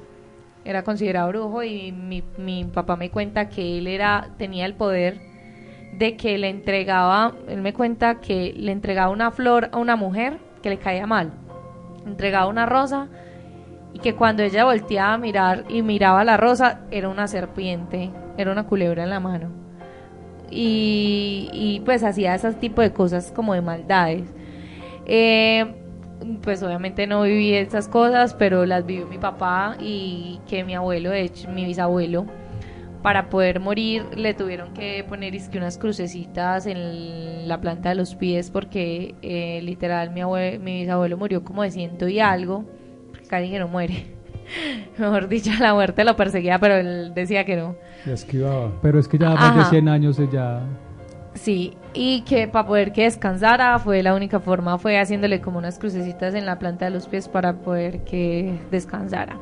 era considerado brujo y mi, mi papá me cuenta que él era, tenía el poder de que le entregaba, él me cuenta que le entregaba una flor a una mujer que le caía mal, entregaba una rosa y que cuando ella volteaba a mirar y miraba la rosa era una serpiente, era una culebra en la mano. Y, y pues hacía ese tipo de cosas como de maldades. Eh, pues obviamente no viví esas cosas, pero las vivió mi papá y que mi abuelo, de hecho, mi bisabuelo, para poder morir le tuvieron que poner es que unas crucecitas en la planta de los pies porque eh, literal mi, abue- mi bisabuelo murió como de ciento y algo, casi que no muere. Mejor dicho, la muerte lo perseguía, pero él decía que no. Y esquivaba. Pero es que ya más de Ajá. 100 años ya... Sí, y que para poder que descansara fue la única forma, fue haciéndole como unas crucecitas en la planta de los pies para poder que descansara.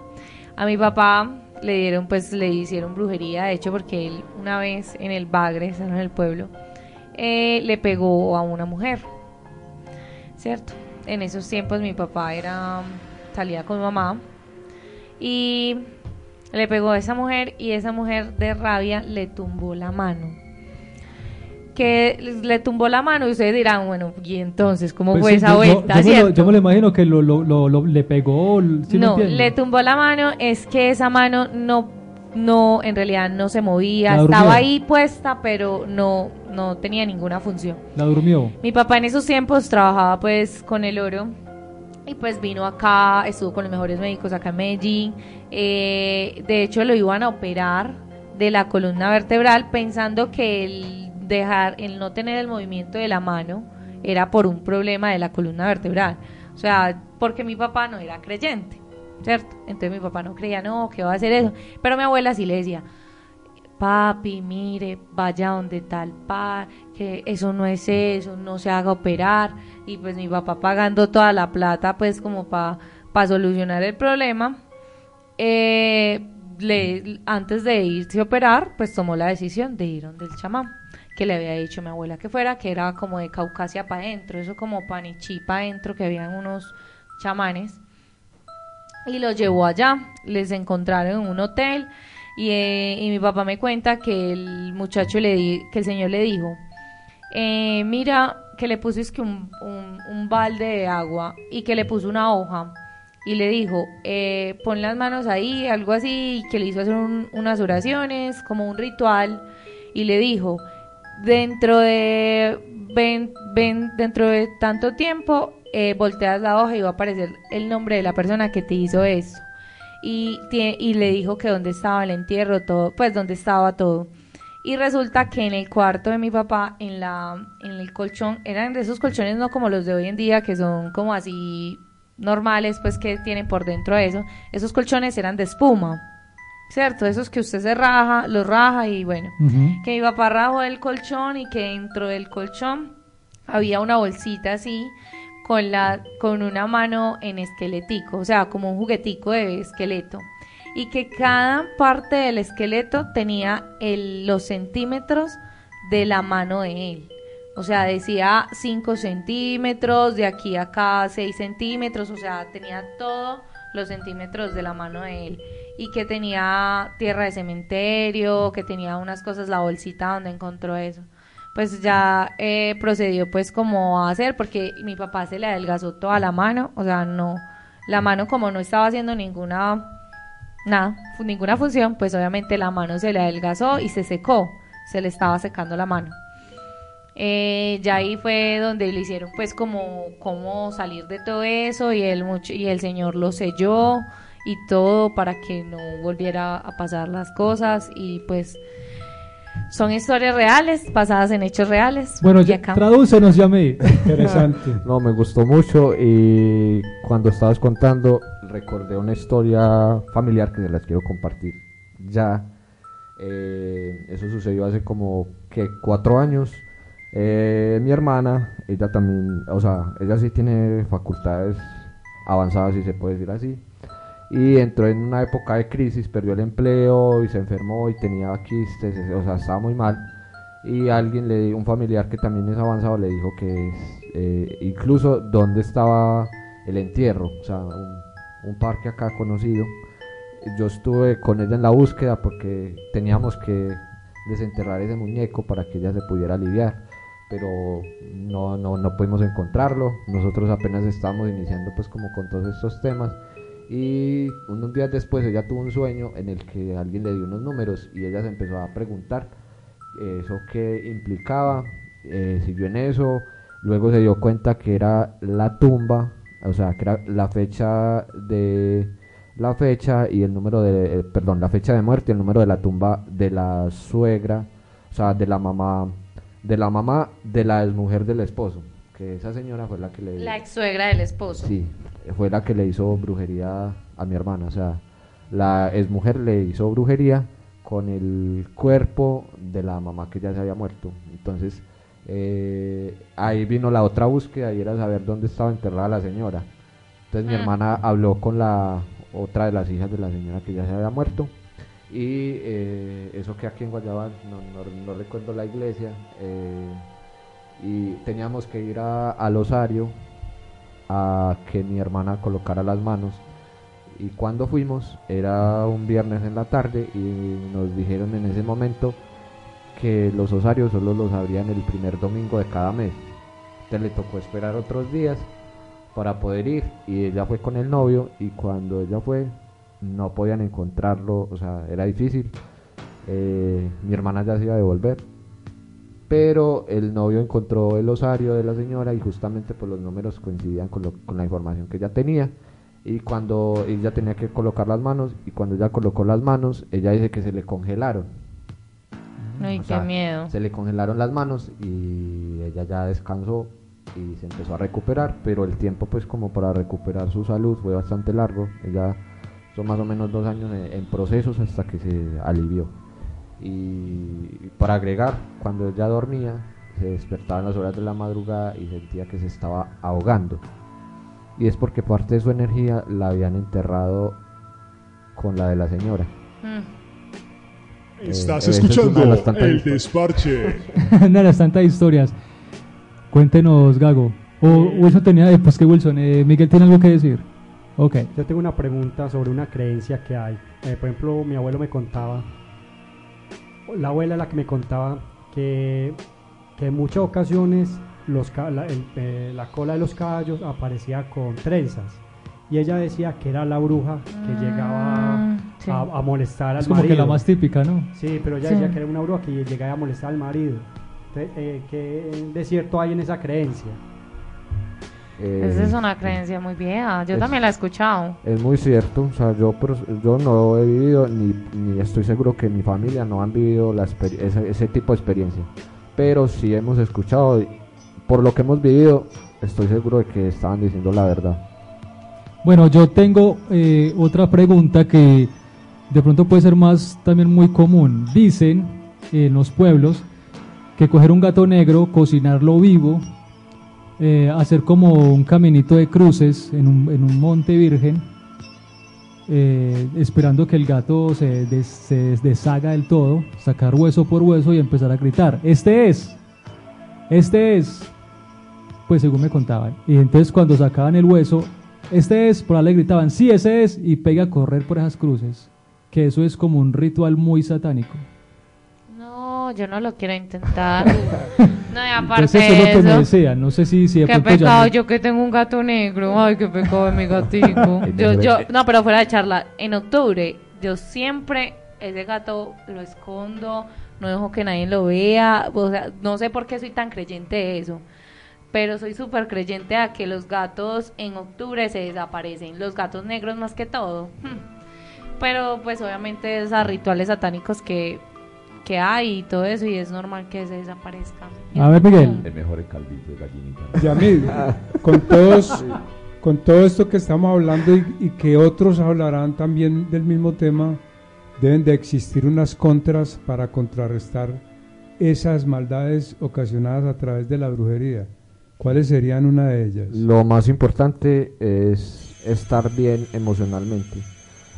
A mi papá le dieron, pues le hicieron brujería, de hecho, porque él una vez en el Bagre, en el pueblo, eh, le pegó a una mujer, ¿cierto? En esos tiempos mi papá era, salía con mi mamá y le pegó a esa mujer y esa mujer de rabia le tumbó la mano que le tumbó la mano y ustedes dirán, bueno, ¿y entonces cómo Pues fue sí, esa yo- vuelta? Yo, me lo, cierto? yo me lo imagino que lo, lo, lo, le pegó... ¿sí me no, le tumbó la mano, es que esa mano no, no, en realidad no se movía, La estaba durmió. ahí puesta, pero no, no tenía ninguna función. La durmió. Mi papá en esos tiempos trabajaba pues con el oro y pues vino acá, estuvo con los mejores médicos acá en Medellín. Eh, de hecho lo iban a operar de la columna vertebral pensando que el dejar, el no tener el movimiento de la mano era por un problema de la columna vertebral. O sea, porque mi papá no era creyente. ¿cierto? Entonces mi papá no creía, no, que va a hacer eso. Pero mi abuela sí le decía, papi, mire, vaya donde tal par, que eso no es eso, no se haga operar. Y pues mi papá pagando toda la plata, pues como para solucionar el problema. Eh, le, antes de irse a operar, pues tomó la decisión de ir donde el chamán, que le había dicho mi abuela que fuera, que era como de Caucasia para adentro, eso como panichí para adentro, que habían unos chamanes. Y lo llevó allá, les encontraron en un hotel y, eh, y mi papá me cuenta que el muchacho le di- que el señor le dijo, eh, mira, que le puso es que un, un, balde de agua y que le puso una hoja y le dijo, eh, pon las manos ahí, algo así, y que le hizo hacer un- unas oraciones, como un ritual, y le dijo, dentro de, dentro de tanto tiempo, eh, volteas la hoja y va a aparecer el nombre de la persona que te hizo eso. Y, y le dijo que dónde estaba el entierro, todo, pues dónde estaba todo. Y resulta que en el cuarto de mi papá, en la, en el colchón, eran de esos colchones no como los de hoy en día, que son como así normales, pues que tienen por dentro eso. Esos colchones eran de espuma, ¿cierto? Esos que usted se raja, los raja y bueno. Que mi papá rajó el colchón y que dentro del colchón había una bolsita así con la con una mano en esqueletico, o sea, como un juguetico de esqueleto. Y que cada parte del esqueleto tenía el- los centímetros de la mano de él. O sea, decía 5 centímetros, de aquí a acá 6 centímetros, o sea, tenía todos los centímetros de la mano de él. Y que tenía tierra de cementerio, que tenía unas cosas, la bolsita donde encontró eso. Pues ya eh, procedió pues como a hacer, porque mi papá se le adelgazó toda la mano, o sea, no, la mano como no estaba haciendo ninguna, nada, ninguna función, pues obviamente la mano se le adelgazó y se secó, se le estaba secando la mano. Eh, ya ahí fue donde le hicieron pues como cómo salir de todo eso y el y el señor lo selló y todo para que no volviera a pasar las cosas y pues son historias reales basadas en hechos reales Bueno, ya, acá tradúcenos, Yamé. No, me gustó mucho y cuando estabas contando recordé una historia familiar que se las quiero compartir. Ya, eh, eso sucedió hace como que cuatro años. Eh, mi hermana, ella también, o sea, ella sí tiene facultades avanzadas, si se puede decir así. Y entró en una época de crisis, perdió el empleo y se enfermó y tenía quistes, o sea, estaba muy mal. Y alguien, le, un familiar que también es avanzado, le dijo que eh, incluso dónde estaba el entierro, o sea, un, un parque acá conocido. Yo estuve con ella en la búsqueda porque teníamos que desenterrar ese muñeco para que ella se pudiera aliviar, pero no, no, no pudimos encontrarlo. Nosotros apenas estábamos iniciando pues como con todos estos temas y unos días después ella tuvo un sueño en el que alguien le dio unos números y ella se empezó a preguntar eso qué implicaba, eh, siguió en eso, luego se dio cuenta que era la tumba, o sea, que era la fecha de la fecha y el número de, eh, perdón, la fecha de muerte y el número de la tumba de la suegra, o sea, de la mamá, de la mamá de la exmujer del esposo, esa señora fue la que le la ex suegra del esposo Sí, fue la que le hizo brujería a mi hermana. O sea, la exmujer le hizo brujería con el cuerpo de la mamá que ya se había muerto. Entonces, eh, ahí vino la otra búsqueda y era saber dónde estaba enterrada la señora. Entonces, mi Mm. hermana habló con la otra de las hijas de la señora que ya se había muerto. Y eh, eso que aquí en Guayabal, no, no- no recuerdo la iglesia, eh, y teníamos que ir a, al osario a que mi hermana colocara las manos. Y cuando fuimos, era un viernes en la tarde y nos dijeron en ese momento que los osarios solo los abrían el primer domingo de cada mes. Entonces le tocó esperar otros días para poder ir y ella fue con el novio y cuando ella fue no podían encontrarlo, o sea, era difícil. Eh, mi hermana ya se iba a devolver, pero el novio encontró el osario de la señora y justamente pues los números coincidían con, lo- con la información que ella tenía y cuando ella tenía que colocar las manos y cuando ella colocó las manos ella dice que se le congelaron Ay, O qué sea, miedo. se le congelaron las manos y ella ya descansó y se empezó a recuperar pero el tiempo pues como para recuperar su salud fue bastante largo ella son más o menos dos años en, en procesos hasta que se alivió. Y para agregar, cuando ella dormía, se despertaba en las horas de la madrugada y sentía que se estaba ahogando. Y es porque parte de su energía la habían enterrado con la de la señora. Mm. Estás Eh, es de escuchando tantas el historias. desparche. Una de las tantas historias. Cuéntenos, Gago. O, o eso tenía después que Wilson. Eh, Miguel tiene algo que decir. Ok. Yo tengo una pregunta sobre una creencia que hay. Eh, por ejemplo, mi abuelo me contaba, la abuela la que me contaba que, que en muchas ocasiones los, ca- la, el- eh, la cola de los caballos aparecía con trenzas. Y ella decía que era la bruja que llegaba sí. a, a molestar al Es como que marido. la más típica, ¿no? Sí, pero ella Sí. decía que era una bruja que llegaba a molestar al marido. Entonces, eh, ¿Qué de cierto hay en esa creencia? Eh, Esa es una creencia muy vieja. Yo es- también la he escuchado. Es muy cierto, o sea, yo, yo no he vivido, ni, ni estoy seguro que mi familia no han vivido la ese, ese tipo de experiencia, pero sí hemos escuchado, por lo que hemos vivido, estoy seguro de que estaban diciendo la verdad. Bueno, yo tengo eh, otra pregunta que de pronto puede ser más también muy común. Dicen en los pueblos que coger un gato negro, cocinarlo vivo, eh, hacer como un caminito de cruces en un, en un monte virgen, eh, esperando que el gato se, des- se deshaga del todo, sacar hueso por hueso y empezar a gritar, este es, este es, pues según me contaban. Y entonces cuando sacaban el hueso, este es, por ahí le gritaban, sí, ese es, y pega a correr por esas cruces. Que eso es como un ritual muy satánico. No, yo no lo quiero intentar. no, y aparte Entonces eso es lo que me eso, decían. No sé si, si de Qué ya pecado, yo que tengo un gato negro. Ay, qué pecado de mi gatico. yo, yo, no, pero fuera de charla, en octubre, yo siempre ese gato lo escondo, no dejo que nadie lo vea. O sea, no sé por qué soy tan creyente de eso. Pero soy súper creyente a que los gatos en octubre se desaparecen. Los gatos negros más que todo. Pero pues obviamente esos rituales satánicos que, que hay y todo eso y es normal que se desaparezcan. A ver, Miguel. El mejor es calvito de gallinita. Yamil, con todos, con todo esto que estamos hablando y, y que otros hablarán también del mismo tema, deben de existir unas contras para contrarrestar esas maldades ocasionadas a través de la brujería. ¿Cuáles serían una de ellas? Lo más importante es estar bien emocionalmente.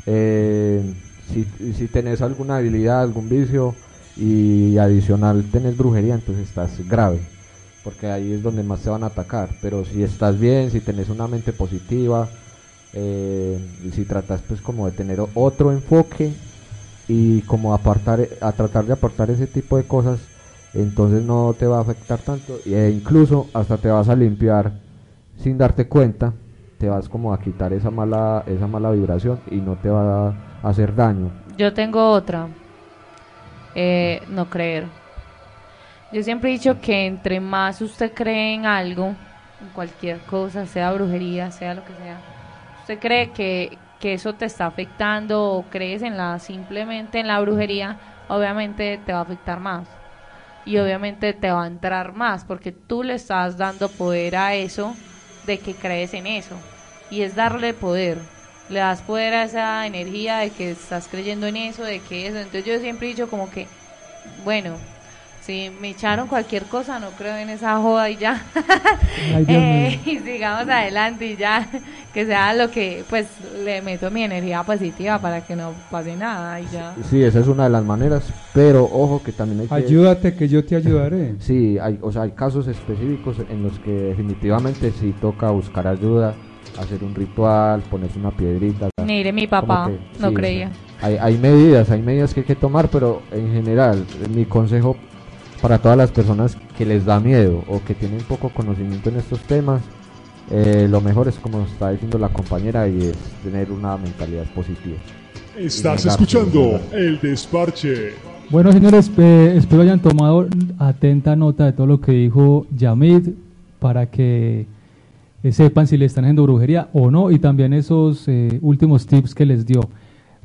Eh, si, si tenés alguna habilidad, algún vicio y adicional tenés brujería, entonces estás grave, porque ahí es donde más te van a atacar. Pero si estás bien, si tenés una mente positiva, eh, y si tratas pues como de tener otro enfoque y como apartar, a tratar de apartar ese tipo de cosas, entonces no te va a afectar tanto e incluso hasta te vas a limpiar sin darte cuenta, te vas como a quitar esa mala, esa mala vibración y no te va a hacer daño. Yo tengo otra. Eh, no creer. Yo siempre he dicho que entre más usted cree en algo, en cualquier cosa, sea brujería, sea lo que sea, usted cree que, que eso te está afectando o crees en la simplemente en la brujería, obviamente te va a afectar más. Y obviamente te va a entrar más porque tú le estás dando poder a eso de que crees en eso. Y es darle poder. Le das poder a esa energía de que estás creyendo en eso, de que eso. Entonces yo siempre he dicho como que, bueno, si me echaron cualquier cosa, no creo en esa joda y ya. Ay, Dios Eh, y sigamos adelante y ya, que sea lo que, pues le meto mi energía positiva para que no pase nada y ya. Sí, esa es una de las maneras, pero ojo que también hay que... Ayúdate que yo te ayudaré. Sí, hay, o sea, hay casos específicos en los que definitivamente sí toca buscar ayuda, hacer un ritual, ponerse una piedrita. Mire, mi papá que- no sí, creía. o sea, hay, hay medidas, hay medidas que hay que tomar, pero en general, mi consejo para todas las personas que les da miedo o que tienen poco conocimiento en estos temas, eh, lo mejor es como está diciendo la compañera y es tener una mentalidad positiva. Estás escuchando el desparche. Bueno, señores, eh, espero hayan tomado atenta nota de todo lo que dijo Yamid para que sepan si le están haciendo brujería o no y también esos eh, últimos tips que les dio.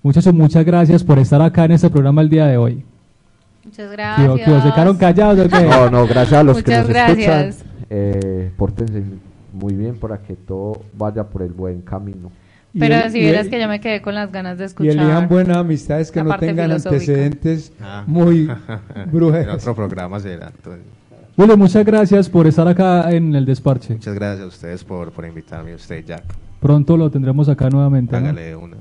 Muchachos, muchas gracias por estar acá en este programa el día de hoy. Muchas ¿Qué- gracias. qué- ¿Se quedaron callados o qué? No, no, gracias a los que Muchas nos gracias. escuchan. Eh, pórtense muy bien para que todo vaya por el buen camino. Y Pero el- si y vieras el- que yo me quedé con las ganas de Y escuchar. elijan buenas amistades que no tengan filosófica. antecedentes Ah. muy En brujeros. otro programa será. entonces. Willy, muchas gracias por estar acá en el desparche. Muchas gracias a ustedes por, por invitarme, usted, Jack. Pronto lo tendremos acá nuevamente. ¿no? Hágale una.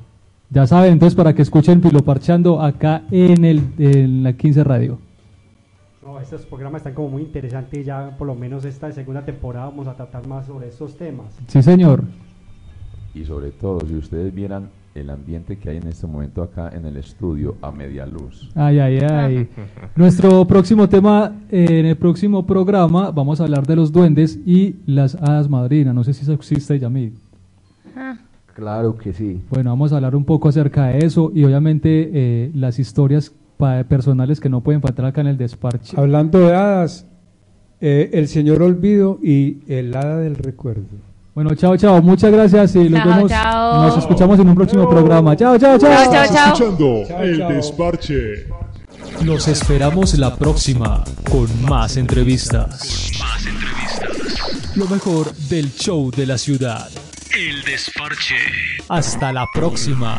Ya saben, entonces para que escuchen Filoparchando acá en, el, en la 15 Radio. No, estos programas están como muy interesantes y ya por lo menos esta segunda temporada vamos a tratar más sobre estos temas. Sí, señor. Y sobre todo, si ustedes vieran el ambiente que hay en este momento acá en el estudio a media luz. Ay, ay, ay. Nuestro próximo tema, eh, en el próximo programa, vamos a hablar de los duendes y las hadas madrinas. No sé si eso existe, Yamil. Ah, Claro que sí. Bueno, vamos a hablar un poco acerca de eso y obviamente eh, las historias pa- personales que no pueden faltar acá en el desparche. Hablando de hadas, eh, el señor olvido y el hada del recuerdo. Bueno, chao, chao. Muchas gracias y nos Chao, vemos. chao. Nos escuchamos en un próximo programa. Chao, chao, chao. Chao, chao, chao. Escuchando Chao, el desparche. Los esperamos la próxima con más entrevistas. Lo mejor del show de la ciudad. El desparche. Hasta la próxima.